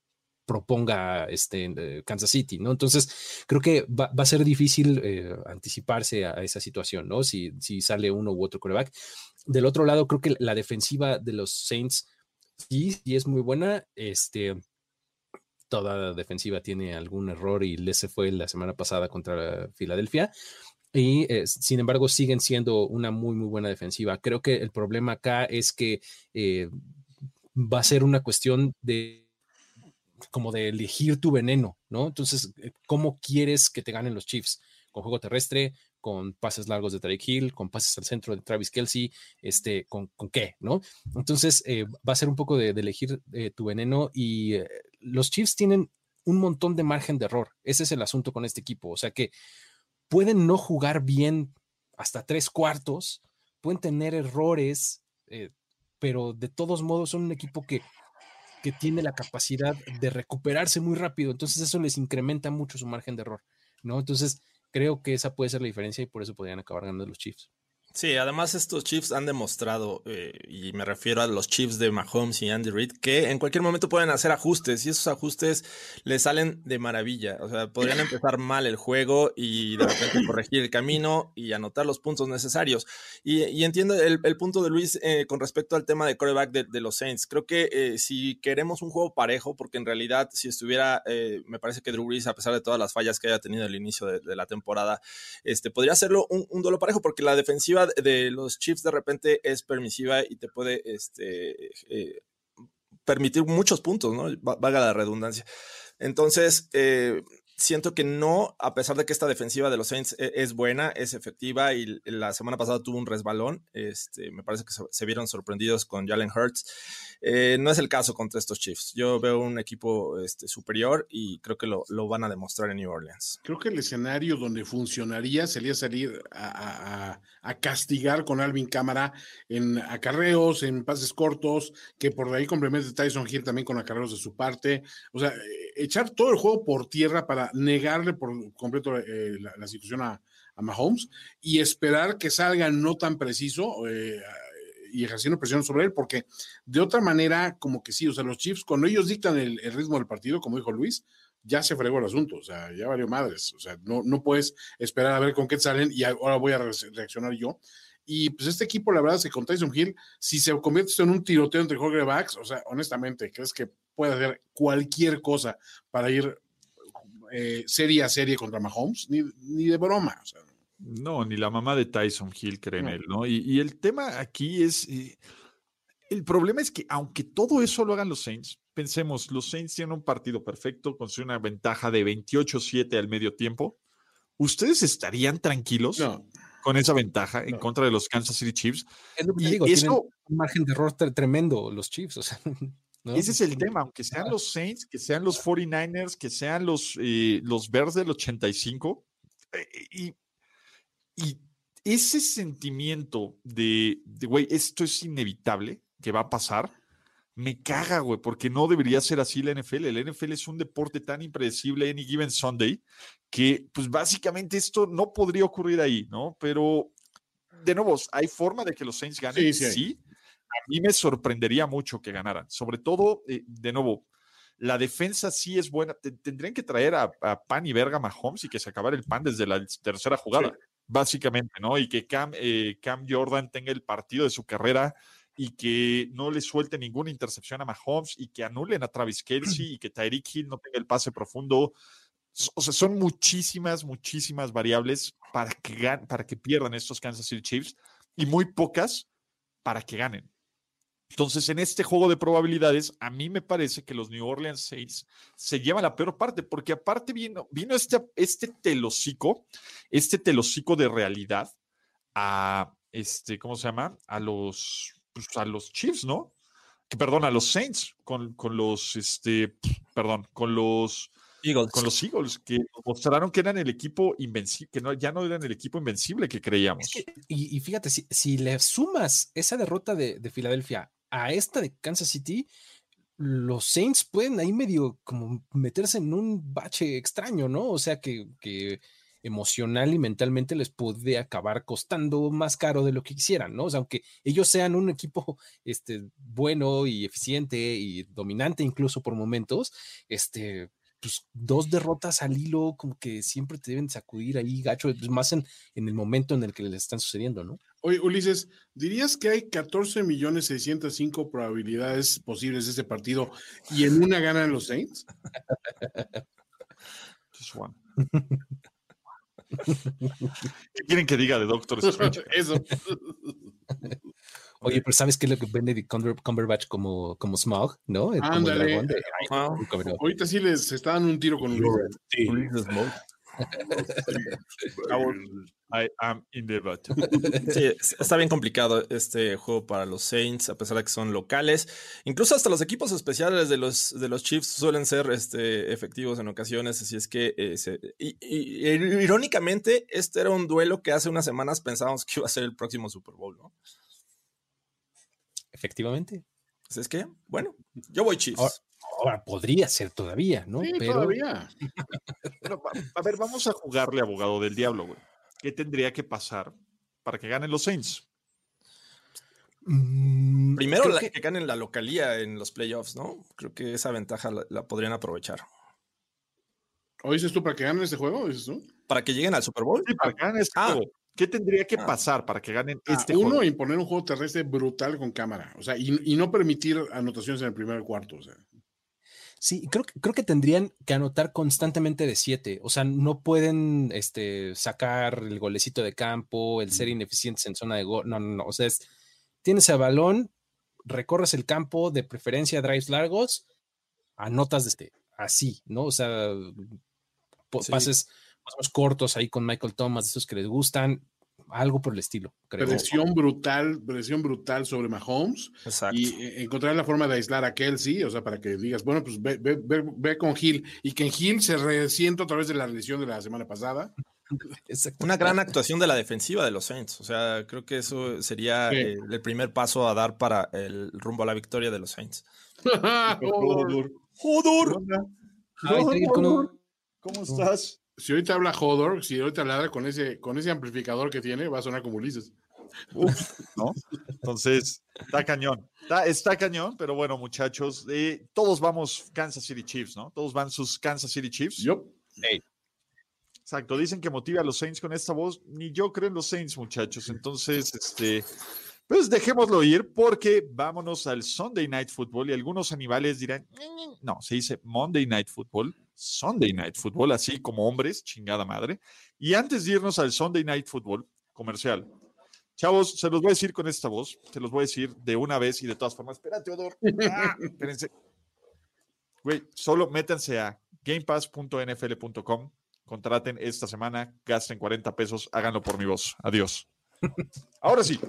proponga este Kansas City, ¿no? Entonces, creo que va, a ser difícil anticiparse a, esa situación, ¿no? Si, si sale uno u otro quarterback. Del otro lado, creo que la defensiva de los Saints sí, es muy buena. Este, toda defensiva tiene algún error y les se fue la semana pasada contra Filadelfia. Y eh, sin embargo, siguen siendo una muy, muy buena defensiva. Creo que el problema acá es que eh, va a ser una cuestión de como de elegir tu veneno, ¿no? Entonces, eh, ¿cómo quieres que te ganen los Chiefs? ¿Con juego terrestre? ¿Con pases largos de Tarek Hill? ¿Con pases al centro de Travis Kelsey? Este, ¿con, con qué? ¿No? Entonces, eh, va a ser un poco de, elegir eh, tu veneno y eh, los Chiefs tienen un montón de margen de error. Ese es el asunto con este equipo. O sea que pueden no jugar bien hasta tres cuartos, pueden tener errores, pero de todos modos son un equipo que, que tiene la capacidad de recuperarse muy rápido. Entonces eso les incrementa mucho su margen de error, ¿no? Entonces creo que esa puede ser la diferencia y por eso podrían acabar ganando los Chiefs. Sí, además estos Chiefs han demostrado, eh, y me refiero a los Chiefs de Mahomes y Andy Reid, que en cualquier momento pueden hacer ajustes y esos ajustes les salen de maravilla. O sea, podrían empezar mal el juego y de repente corregir el camino y anotar los puntos necesarios. Y, y entiendo el, punto de Luis eh, con respecto al tema de coreback de, los Saints. Creo que eh, si queremos un juego parejo, porque en realidad si estuviera, eh, me parece que Drew Brees, a pesar de todas las fallas que haya tenido al inicio de, de la temporada, este, podría hacerlo un, un duelo parejo, porque la defensiva de los Chiefs de repente es permisiva y te puede este, eh, permitir muchos puntos, ¿no? Valga la redundancia. Entonces, eh, siento que no, a pesar de que esta defensiva de los Saints es, es, buena, es efectiva y la semana pasada tuvo un resbalón, este, me parece que se vieron sorprendidos con Jalen Hurts. Eh, no es el caso contra estos Chiefs. Yo veo un equipo este, superior y creo que lo, lo, van a demostrar en New Orleans. Creo que el escenario donde funcionaría sería salir a, a, a castigar con Alvin Cámara en acarreos, en pases cortos, que por ahí complemente Tyson Hill también con acarreos de su parte. O sea, echar todo el juego por tierra para negarle por completo eh, la, situación a, a Mahomes y esperar que salga no tan preciso eh, y ejerciendo presión sobre él, porque de otra manera, como que sí, o sea, los Chiefs, cuando ellos dictan el, ritmo del partido, como dijo Luis, ya se fregó el asunto, o sea, ya valió madres, o sea, no, no puedes esperar a ver con qué salen y ahora voy a reaccionar yo. Y pues este equipo, la verdad, es que con Tyson Hill, si se convierte en un tiroteo entre quarterbacks, o sea, honestamente, ¿crees que puede hacer cualquier cosa para ir eh, serie a serie contra Mahomes? Ni, ni de broma, o sea. No, ni la mamá de Tyson Hill cree en él, ¿no? Y, y, el tema aquí es, eh, el problema es que aunque todo eso lo hagan los Saints, pensemos, los Saints tienen un partido perfecto, con una ventaja de 28-7 al medio tiempo. ¿Ustedes estarían tranquilos No. con esa ventaja en No. contra de los Kansas City Chiefs? Es lo que te Y digo, eso- tienen un margen de error tre- tremendo los Chiefs, o sea, ¿no? Ese es el tema, aunque sean los Saints, que sean los 49ers, que sean los, eh, los Bears del 85, eh, y, y ese sentimiento de, güey, esto es inevitable, que va a pasar, me caga, güey, porque no debería ser así la NFL. El NFL es un deporte tan impredecible, any given Sunday, que pues básicamente esto no podría ocurrir ahí, ¿no? Pero, de nuevo, ¿hay forma de que los Saints ganen? Sí. A mí me sorprendería mucho que ganaran. Sobre todo, eh, de nuevo, la defensa sí es buena. Te- tendrían que traer a, a Pan y Verga Mahomes y que se acabara el pan desde la tercera jugada, básicamente, ¿no? Y que Cam, eh, Cam Jordan tenga el partido de su carrera y que no le suelte ninguna intercepción a Mahomes y que anulen a Travis Kelsey y que Tyreek Hill no tenga el pase profundo. O sea, son muchísimas, muchísimas variables para que, para que pierdan estos Kansas City Chiefs y muy pocas para que ganen. Entonces, en este juego de probabilidades, a mí me parece que los New Orleans Saints se llevan la peor parte, porque aparte vino, vino este, este telocico, este telocico de realidad a, este, ¿cómo se llama? A los, pues, a los Chiefs, ¿no? Que, perdón, a los Saints, con, con los, este, perdón, con los, Eagles. con los Eagles, que mostraron que eran el equipo invencible, que no, ya no eran el equipo invencible que creíamos. Es que- y, y fíjate, si, si le sumas esa derrota de, de Filadelfia a esta de Kansas City, los Saints pueden ahí medio como meterse en un bache extraño, ¿no? O sea que, que emocional y mentalmente les puede acabar costando más caro de lo que quisieran, ¿no? O sea, aunque ellos sean un equipo este, bueno y eficiente y dominante incluso por momentos, este, pues dos derrotas al hilo como que siempre te deben sacudir ahí gacho, pues, más en, en el momento en el que les están sucediendo, ¿no? Oye, Ulises, ¿dirías que hay 14 millones 605 probabilidades posibles de este partido y en una ganan los Saints? Just one. ¿Qué quieren que diga de Doctor Strange? Eso. Oye, pero ¿sabes qué es lo que vende de Cumber- Cumberbatch como, como Smog, no? Como el Ándale. dragón de- Ah, Ay, cabrón. Ahorita sí les está dando un tiro con Ulises. I am in the battle. Sí, es- está bien complicado este juego para los Saints, a pesar de que son locales. Incluso hasta los equipos especiales de los, de los Chiefs suelen ser este, efectivos en ocasiones. Así es que, eh, se- y- y- y- irónicamente, este era un duelo que hace unas semanas pensábamos que iba a ser el próximo Super Bowl, ¿no? Efectivamente. Así es que, bueno, yo voy Chiefs. Ahora- Ahora podría ser todavía, ¿no? Sí, pero todavía. A ver, vamos a jugarle abogado del diablo, güey. ¿Qué tendría que pasar para que ganen los Saints? mm, Primero la- que- que ganen la localía en los playoffs, ¿no? Creo que esa ventaja la, la podrían aprovechar. ¿O dices tú para que ganen este juego? ¿Dices tú? Para que lleguen al Super Bowl. Sí, para que ganen este Ah. juego. ¿Qué tendría que Ah. pasar para que ganen Ah, este uno, juego? imponer un juego terrestre brutal con cámara. O sea, y, y no permitir anotaciones en el primer cuarto. O sea. Sí, creo, que- creo que tendrían que anotar constantemente de siete. O sea, no pueden este, sacar el golecito de campo, el ser ineficientes en zona de gol. No, no, no. O sea, es, tienes el balón, recorres el campo, de preferencia drives largos, anotas desde así, ¿no? O sea, Sí. pases más o menos cortos ahí con Michael Thomas, esos que les gustan, algo por el estilo, creo. Presión brutal, presión brutal sobre Mahomes. Exacto. y eh, encontrar la forma de aislar a Kelsey, o sea, para que digas, bueno, pues ve, ve- ve- ve con Hill y que en Hill se resienta a través de la lesión de la semana pasada. Exacto. Una gran actuación de la defensiva de los Saints. O sea, creo que eso sería Sí. eh, el primer paso a dar para el rumbo a la victoria de los Saints. Con un- ¿Cómo estás? Si ahorita habla Hodor, si ahorita ladra con ese, con ese amplificador que tiene, va a sonar como Ulises. Uf, ¿no? Entonces, está cañón. Está, está cañón, pero bueno, muchachos, eh, todos vamos Kansas City Chiefs, ¿no? Todos van sus Kansas City Chiefs. Yup. Exacto, dicen que motiva a los Saints con esta voz. Ni yo creo en los Saints, muchachos. Entonces, este, pues dejémoslo ir porque vámonos al Sunday Night Football y algunos animales dirán, no, se dice Monday Night Football, Sunday Night Football, así como hombres, chingada madre. Y antes de irnos al Sunday Night Football comercial, chavos, se los voy a decir con esta voz, se los voy a decir de una vez y de todas formas. Espérate, Odor. Ah, espérense. Güey, solo métanse a gamepass.nfl.com contraten esta semana, gasten 40 pesos, háganlo por mi voz. Adiós. Ahora sí,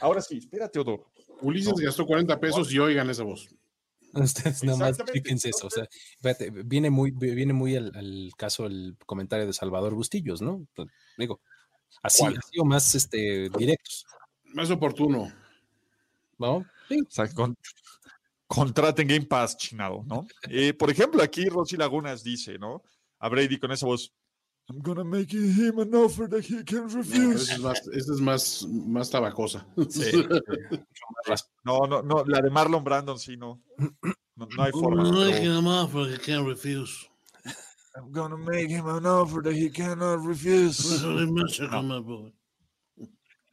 ahora sí, espérate, Odor. Ulises No. gastó 40 pesos y oigan esa voz. Ustedes nada más fíjense eso. O sea, fíjate, viene muy, viene muy al, al caso el comentario de Salvador Bustillos, ¿no? Pues, Digo, así, o más este, directos, Más oportuno. ¿no? Sí. O sea, con- contraten Game Pass, chinado, ¿no? Eh, por ejemplo, aquí Rosy Lagunas dice, ¿no? A Brady con esa voz. I'm gonna make him an offer that he can No, refuse. esa es más, esa es más, más tabacosa. No, no, no, la de Marlon Brandon sí, no. No, no hay forma. pero- I'm gonna make him an offer that he cannot refuse.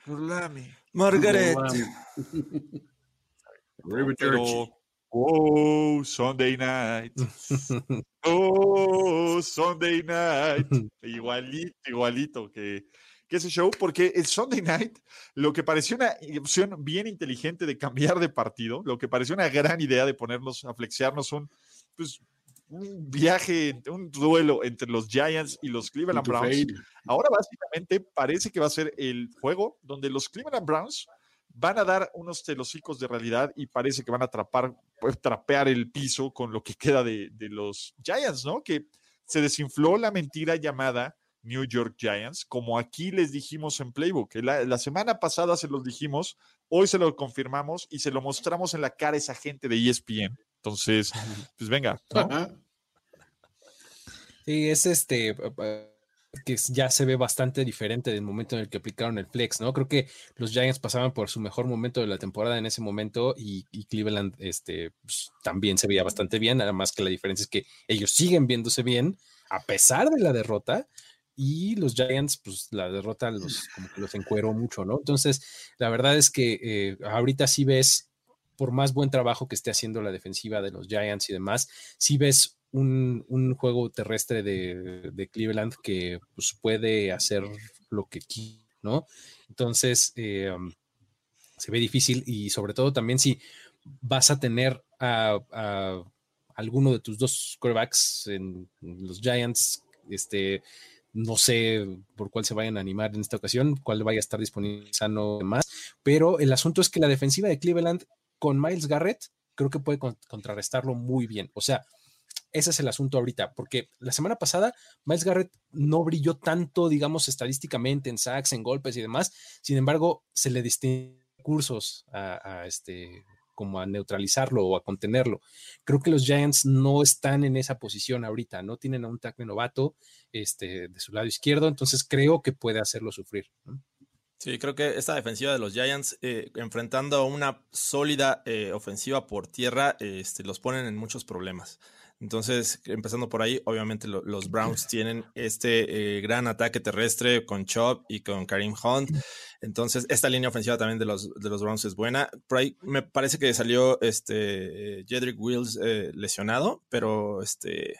Burlami. Margaret. River Church. Pero, oh, Sunday night. Oh, Sunday night. Igualito, igualito que, que ese show, porque el Sunday night, lo que pareció una opción bien inteligente de cambiar de partido, lo que pareció una gran idea de ponernos a flexearnos un, pues, un viaje, un duelo entre los Giants y los Cleveland Browns. Ahora básicamente parece que va a ser el juego donde los Cleveland Browns van a dar unos telocicos de realidad y parece que van a atrapar, pues, trapear el piso con lo que queda de, de los Giants, ¿no? Que se desinfló la mentira llamada New York Giants, como aquí les dijimos en Playbook. La, la semana pasada se los dijimos, hoy se lo confirmamos y se lo mostramos en la cara a esa gente de ESPN. Entonces, pues venga, ¿no? Sí, es este que ya se ve bastante diferente del momento en el que aplicaron el flex, ¿no? Creo que los Giants pasaban por su mejor momento de la temporada en ese momento y, y Cleveland este, pues, también se veía bastante bien, nada más que la diferencia es que ellos siguen viéndose bien a pesar de la derrota y los Giants, pues la derrota los, como que los encueró mucho, ¿no? Entonces, la verdad es que eh, ahorita sí ves, por más buen trabajo que esté haciendo la defensiva de los Giants y demás, sí ves un, un juego terrestre de, de Cleveland que pues, puede hacer lo que quiera, ¿no? Entonces, eh, um, se ve difícil y sobre todo también si vas a tener a, alguno de tus dos quarterbacks en los Giants, este, no sé por cuál se vayan a animar en esta ocasión, cuál vaya a estar disponible sano más, pero el asunto es que la defensiva de Cleveland con Miles Garrett creo que puede con- contrarrestarlo muy bien. O sea, ese es el asunto ahorita, porque la semana pasada Miles Garrett no brilló tanto, digamos, estadísticamente en sacks, en golpes y demás. Sin embargo, se le distinguen cursos a, este como a neutralizarlo o a contenerlo. Creo que los Giants no están en esa posición ahorita, no tienen a un tackle novato este, de su lado izquierdo, entonces creo que puede hacerlo sufrir. Sí, creo que esta defensiva de los Giants, eh, enfrentando a una sólida eh, ofensiva por tierra, este, los ponen en muchos problemas. Entonces, empezando por ahí, obviamente lo- los Browns tienen este eh, gran ataque terrestre con Chubb y con Karim Hunt. Entonces, esta línea ofensiva también de los, de los Browns es buena. Por ahí me parece que salió este eh, Jedrick Wills eh, lesionado, pero este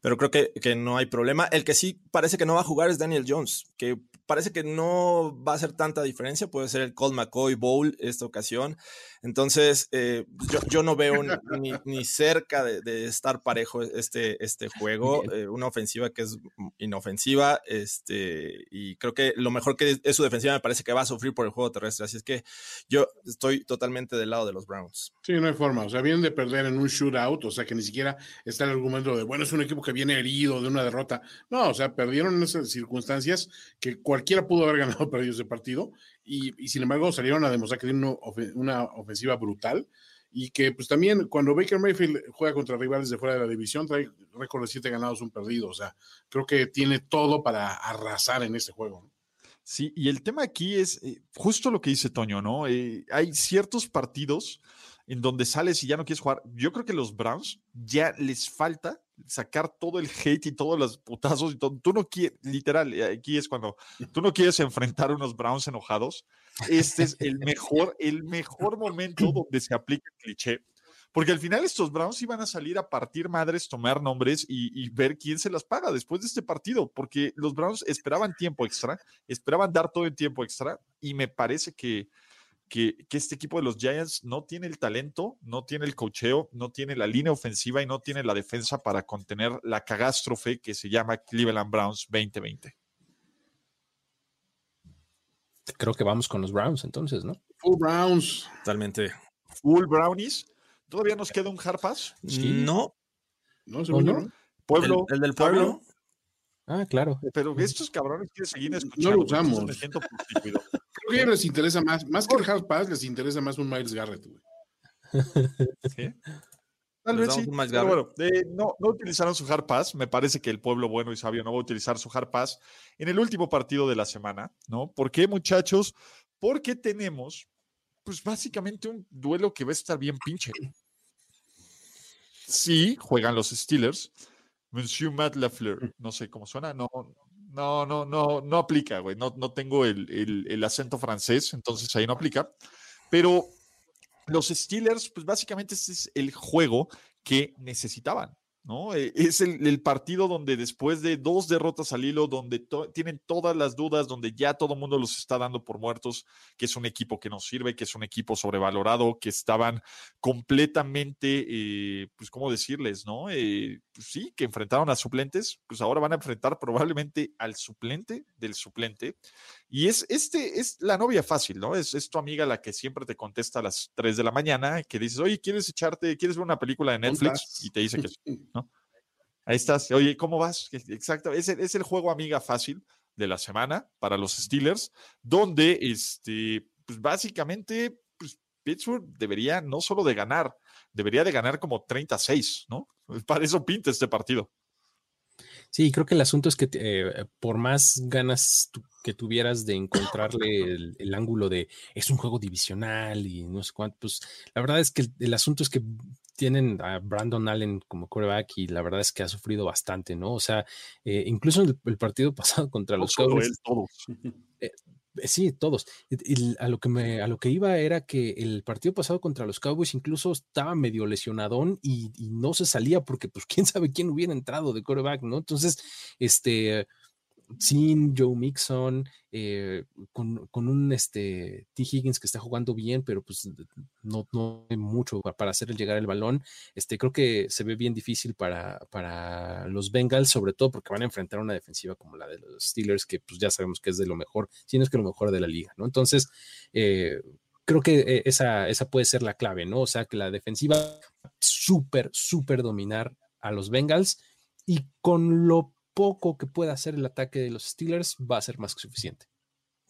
pero creo que, que no hay problema. El que sí parece que no va a jugar es Daniel Jones, que parece que no va a hacer tanta diferencia. Puede ser el Colt McCoy Bowl esta ocasión. Entonces, eh, yo, yo no veo ni, ni cerca de, de estar parejo este, este juego. Eh, una ofensiva que es inofensiva. Este, y creo que lo mejor que es su defensiva me parece que va a sufrir por el juego terrestre. Así es que yo estoy totalmente del lado de los Browns. Sí, no hay forma. O sea, vienen de perder en un shootout, o sea, que ni siquiera está el argumento de, bueno, es un equipo que viene herido de una derrota. No, o sea, perdieron en esas circunstancias que cualquiera pudo haber ganado perdido ese partido y, sin embargo salieron a demostrar que tienen una, ofe- una ofensiva brutal y que pues también cuando Baker Mayfield juega contra rivales de fuera de la división trae récord de siete ganados, un perdido, o sea, creo que tiene todo para arrasar en este juego. Sí, y el tema aquí es eh, justo lo que dice Toño, ¿no? Eh, hay ciertos partidos en donde sales y ya no quieres jugar. Yo creo que los Browns ya les falta sacar todo el hate y todos los putazos y todo. Tú no quieres, literal, eh, aquí es cuando tú no quieres enfrentar unos Browns enojados. Este es el mejor, el mejor momento donde se aplica el cliché. Porque al final estos Browns iban a salir a partir madres, tomar nombres y, y, ver quién se las paga después de este partido, porque los Browns esperaban tiempo extra, esperaban dar todo el tiempo extra y me parece que, que, que, este equipo de los Giants no tiene el talento, no tiene el cocheo, no tiene la línea ofensiva y no tiene la defensa para contener la catástrofe que se llama Cleveland Browns 2020. Creo que vamos con los Browns entonces, ¿no? Full Browns. Totalmente. Full Brownies. ¿Todavía nos queda un Harpas? Sí. No. No, ¿Oh, no? Pueblo. El, el del pueblo. Ah, claro. Pero estos cabrones quieren seguir escuchando. No lo usamos. Me siento Creo que a ellos les interesa más, más que el Hard Pass, les interesa más un Miles Garrett, güey. ¿Sí? Tal vez sí. Pero bueno, eh, no, no utilizaron su Hard Pass. Me parece que el pueblo bueno y sabio no va a utilizar su Hard Pass en el último partido de la semana, ¿no? ¿Por qué, muchachos? Porque tenemos, pues básicamente un duelo que va a estar bien pinche. Sí, juegan los Steelers. Monsieur Matt Lafleur, no sé cómo suena, no, no, no, no, no aplica, güey. No, no tengo el, el, el acento francés, entonces ahí no aplica. Pero los Steelers, pues básicamente este es el juego que necesitaban. ¿No? Es el, partido donde después de dos derrotas al hilo, donde tienen todas las dudas, donde ya todo el mundo los está dando por muertos, que es un equipo que no sirve, que es un equipo sobrevalorado, que estaban completamente, eh, pues, ¿cómo decirles? ¿no? Eh, pues sí, que enfrentaron a suplentes, pues ahora van a enfrentar probablemente al suplente del suplente. Y es, este, es la novia fácil, ¿no? Es, es tu amiga la que siempre te contesta a las 3 de la mañana, que dices, oye, ¿quieres echarte, quieres ver una película de Netflix? Y te dice que ¿no? Ahí estás. Oye, ¿cómo vas? Exacto. Es el, es el juego amiga fácil de la semana para los Steelers, donde este, pues básicamente pues, Pittsburgh debería no solo de ganar, debería de ganar como 36, ¿no? Para eso pinta este partido. Sí, creo que el asunto es que eh, por más ganas tu, que tuvieras de encontrarle el, el, ángulo de es un juego divisional y no sé cuánto, pues la verdad es que el, el asunto es que tienen a Brandon Allen como quarterback y la verdad es que ha sufrido bastante, ¿no? O sea, eh, incluso el, el, partido pasado contra los Cowboys. Eh, sí, todos. A, lo que me, a lo que iba era que el partido pasado contra los Cowboys incluso estaba medio lesionadón y, y no se salía porque, pues, quién sabe quién hubiera entrado de quarterback, ¿no? Entonces, este sin Joe Mixon, eh, con, con, un este, T. Higgins que está jugando bien, pero pues no, no hay mucho para hacer llegar el balón. Este, creo que se ve bien difícil para, para los Bengals, sobre todo porque van a enfrentar una defensiva como la de los Steelers, que pues ya sabemos que es de lo mejor, si no es que lo mejor de la liga, ¿no? Entonces, eh, creo que eh, esa, esa puede ser la clave, ¿no? O sea, que la defensiva súper, súper dominar a los Bengals y con lo poco que pueda hacer el ataque de los Steelers va a ser más que suficiente.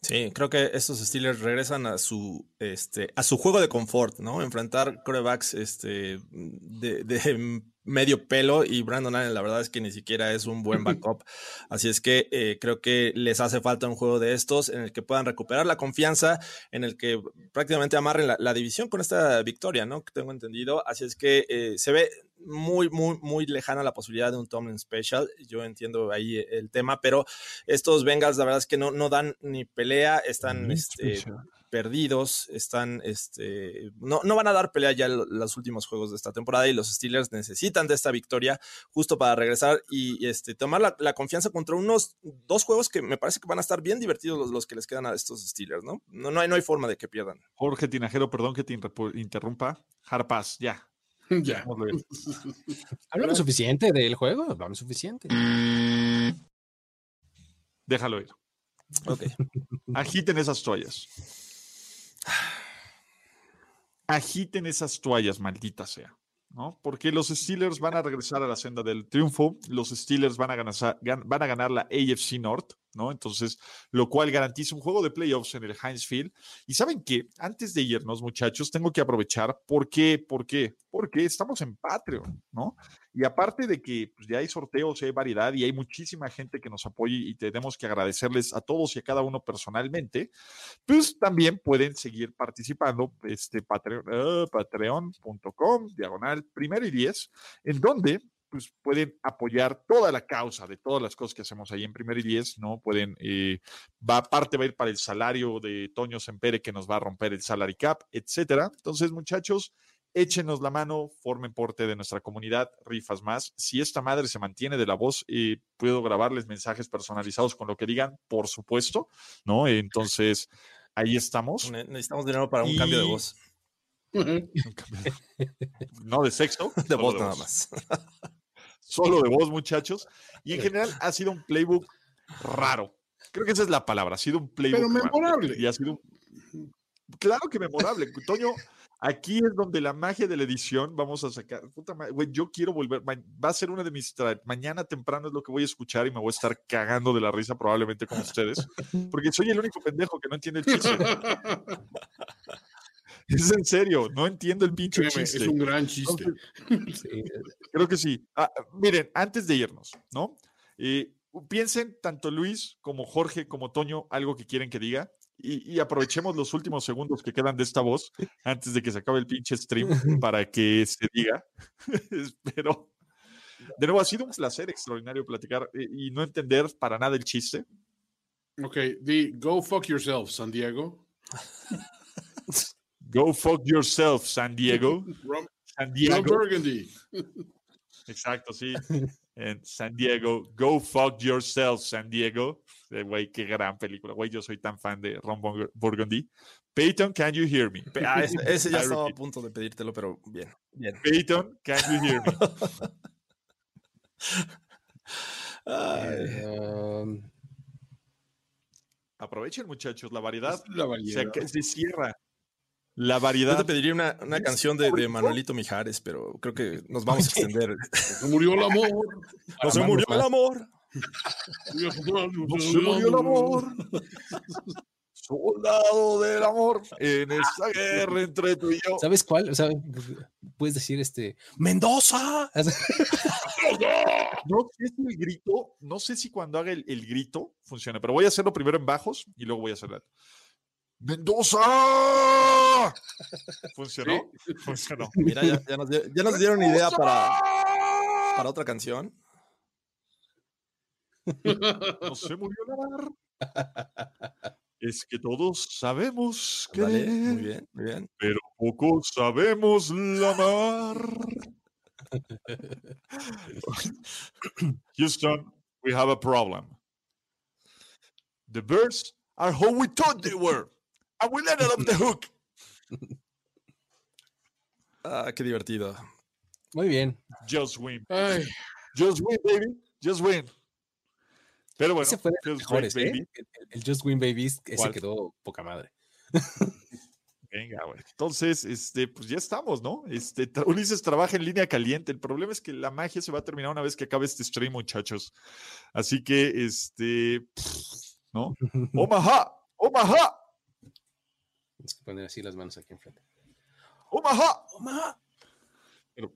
Sí, creo que estos Steelers regresan a su, este, a su juego de confort, ¿no? Enfrentar corebacks este, de, de medio pelo y Brandon Allen la verdad es que ni siquiera es un buen backup. Así es que eh, creo que les hace falta un juego de estos en el que puedan recuperar la confianza, en el que prácticamente amarren la, la división con esta victoria, ¿no? Que tengo entendido. Así es que eh, se ve muy, muy, muy lejana la posibilidad de un Tomlin Special. Yo entiendo ahí el tema, pero estos Bengals la verdad es que no, no dan ni pelea, están... Este, perdidos, están, este, no, no van a dar pelea ya los últimos juegos de esta temporada y los Steelers necesitan de esta victoria justo para regresar y, y este, tomar la, la, confianza contra unos dos juegos que me parece que van a estar bien divertidos los, los que les quedan a estos Steelers, ¿no? No, no, hay, no hay forma de que pierdan. Jorge Tinajero, perdón que te interrumpa. Harpas, ya. Ya. Hablamos suficiente del juego, hablamos suficiente. Déjalo ir. Ok. Agiten esas toallas. Agiten esas toallas, maldita sea. ¿no? Porque los Steelers van a regresar a la senda del triunfo. Los Steelers van a ganar, la AFC North. ¿no? Entonces, lo cual garantiza un juego de playoffs en el Heinz Field. Y saben que antes de irnos, muchachos, tengo que aprovechar. ¿Por qué? ¿Por qué? Porque estamos en Patreon, ¿no? Y aparte de que pues, ya hay sorteos, hay variedad y hay muchísima gente que nos apoya y tenemos que agradecerles a todos y a cada uno personalmente, pues también pueden seguir participando. Este Patreon, uh, patreon.com, diagonal primero y diez, en donde pues pueden apoyar toda la causa de todas las cosas que hacemos ahí en Primer y Diez, ¿no? Pueden, eh, va, parte va a ir para el salario de Toño Sempere que nos va a romper el salary cap, etcétera. Entonces, muchachos, échenos la mano, formen parte de nuestra comunidad, rifas más. Si esta madre se mantiene de la voz, eh, puedo grabarles mensajes personalizados con lo que digan, por supuesto, ¿no? Entonces, ahí estamos. Necesitamos dinero para un cambio de voz. no de sexo, de voz nada más. Solo de voz, muchachos. Y en general ha sido un playbook raro. Creo que esa es la palabra. Ha sido un playbook. Pero memorable. Y ha sido Claro que memorable. Toño, aquí es donde la magia de la edición vamos a sacar. Puta madre, güey, yo quiero volver. Va a ser una de mis. Mañana temprano es lo que voy a escuchar y me voy a estar cagando de la risa, probablemente con ustedes. Porque soy el único pendejo que no entiende el chiste. Es en serio, no entiendo el pinche chiste. Es un gran chiste. creo que sí. Ah, miren, antes de irnos, ¿no? Eh, piensen tanto Luis como Jorge como Toño algo que quieren que diga y, aprovechemos los últimos segundos que quedan de esta voz antes de que se acabe el pinche stream para que se diga. Espero. De nuevo, ha sido un placer extraordinario platicar eh, y no entender para nada el chiste. Ok, di go fuck yourself, San Diego. Go fuck yourself, San Diego. San Diego. Burgundy. Exacto, sí. En San Diego. Go fuck yourself, San Diego. Güey, qué gran película. Güey, yo soy tan fan de Ron Burgundy. Peyton, can you hear me? Ah, ese, ya estaba a punto de pedírtelo, pero bien. bien. Peyton, can you hear me? um... Aprovechen, muchachos, la variedad, la variedad. Se, se, cierra. La variedad. Yo te pediría una, una canción de, de, Manuelito Mijares, pero creo que nos vamos a extender. Se murió el amor. No se murió el amor. No se murió el amor. Soldado del amor en esta guerra entre tú y yo. ¿Sabes cuál? O sea, puedes decir este Mendoza. No sé si el grito, no sé si cuando haga el, el grito funciona, pero voy a hacerlo primero en bajos y luego voy a hacerlo. ¡Mendoza! ¿Funcionó? Sí. Funcionó. Mira, ya, ya, nos, ya, nos, dieron idea para, para otra canción. No se murió la mar. Es que todos sabemos que. Vale, muy bien, muy bien. Pero pocos sabemos la mar. Houston, we have a problem. The birds are who we thought they were. Let it off the hook. Ah, qué divertido. Muy bien. Just win. Ay. Just win, baby. Just win. Pero bueno, ese fue de los mejores, win, ¿eh? el, el, Just Win Baby, ese ¿Cuál? quedó poca madre. Venga, güey. Entonces, este, pues ya estamos, ¿no? Este, Ulises trabaja en línea caliente. El problema es que la magia se va a terminar una vez que acabe este stream, muchachos. Así que, este, ¿no? Omaha, Omaha. Tienes que poner así las manos aquí enfrente. Omaha, Omaha. Pero,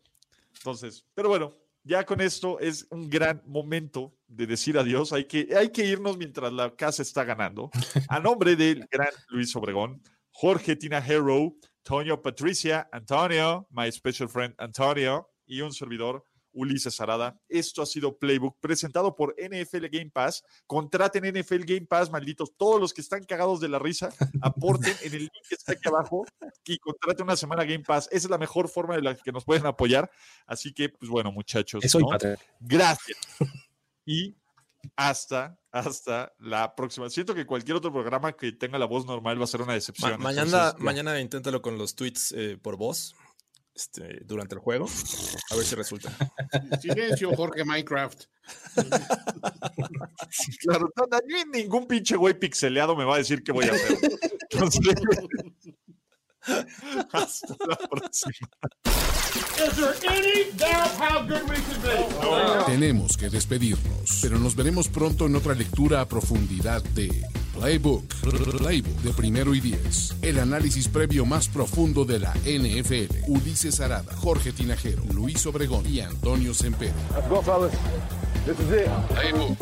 entonces, pero bueno, ya con esto es un gran momento de decir adiós. Hay que, hay que irnos mientras la casa está ganando. A nombre del gran Luis Obregón, Jorge Tinajero, Toño Patricia, Antonio, my special friend Antonio y un servidor, Ulises Arada. Esto ha sido Playbook presentado por NFL Game Pass. Contraten NFL Game Pass, malditos. Todos los que están cagados de la risa, aporten en el link que está aquí abajo y contraten una semana Game Pass. Esa es la mejor forma de la que nos pueden apoyar. Así que, pues bueno, muchachos. Eso ¿no? y Gracias. Y hasta, hasta la próxima. Siento que cualquier otro programa que tenga la voz normal va a ser una decepción. Ma mañana, Entonces, mañana inténtalo con los tweets eh, por voz. Este, durante el juego. A ver si resulta. Silencio, Jorge Minecraft. claro, no, no, ningún pinche güey pixeleado me va a decir qué voy a hacer. Entonces, hasta la próxima. Tenemos que despedirnos, pero nos veremos pronto en otra lectura a profundidad de Playbook, Playbook de primero y diez. El análisis previo más profundo de la NFL. Ulises Arada, Jorge Tinajero, Luis Obregón y Antonio Sempero. Playbook.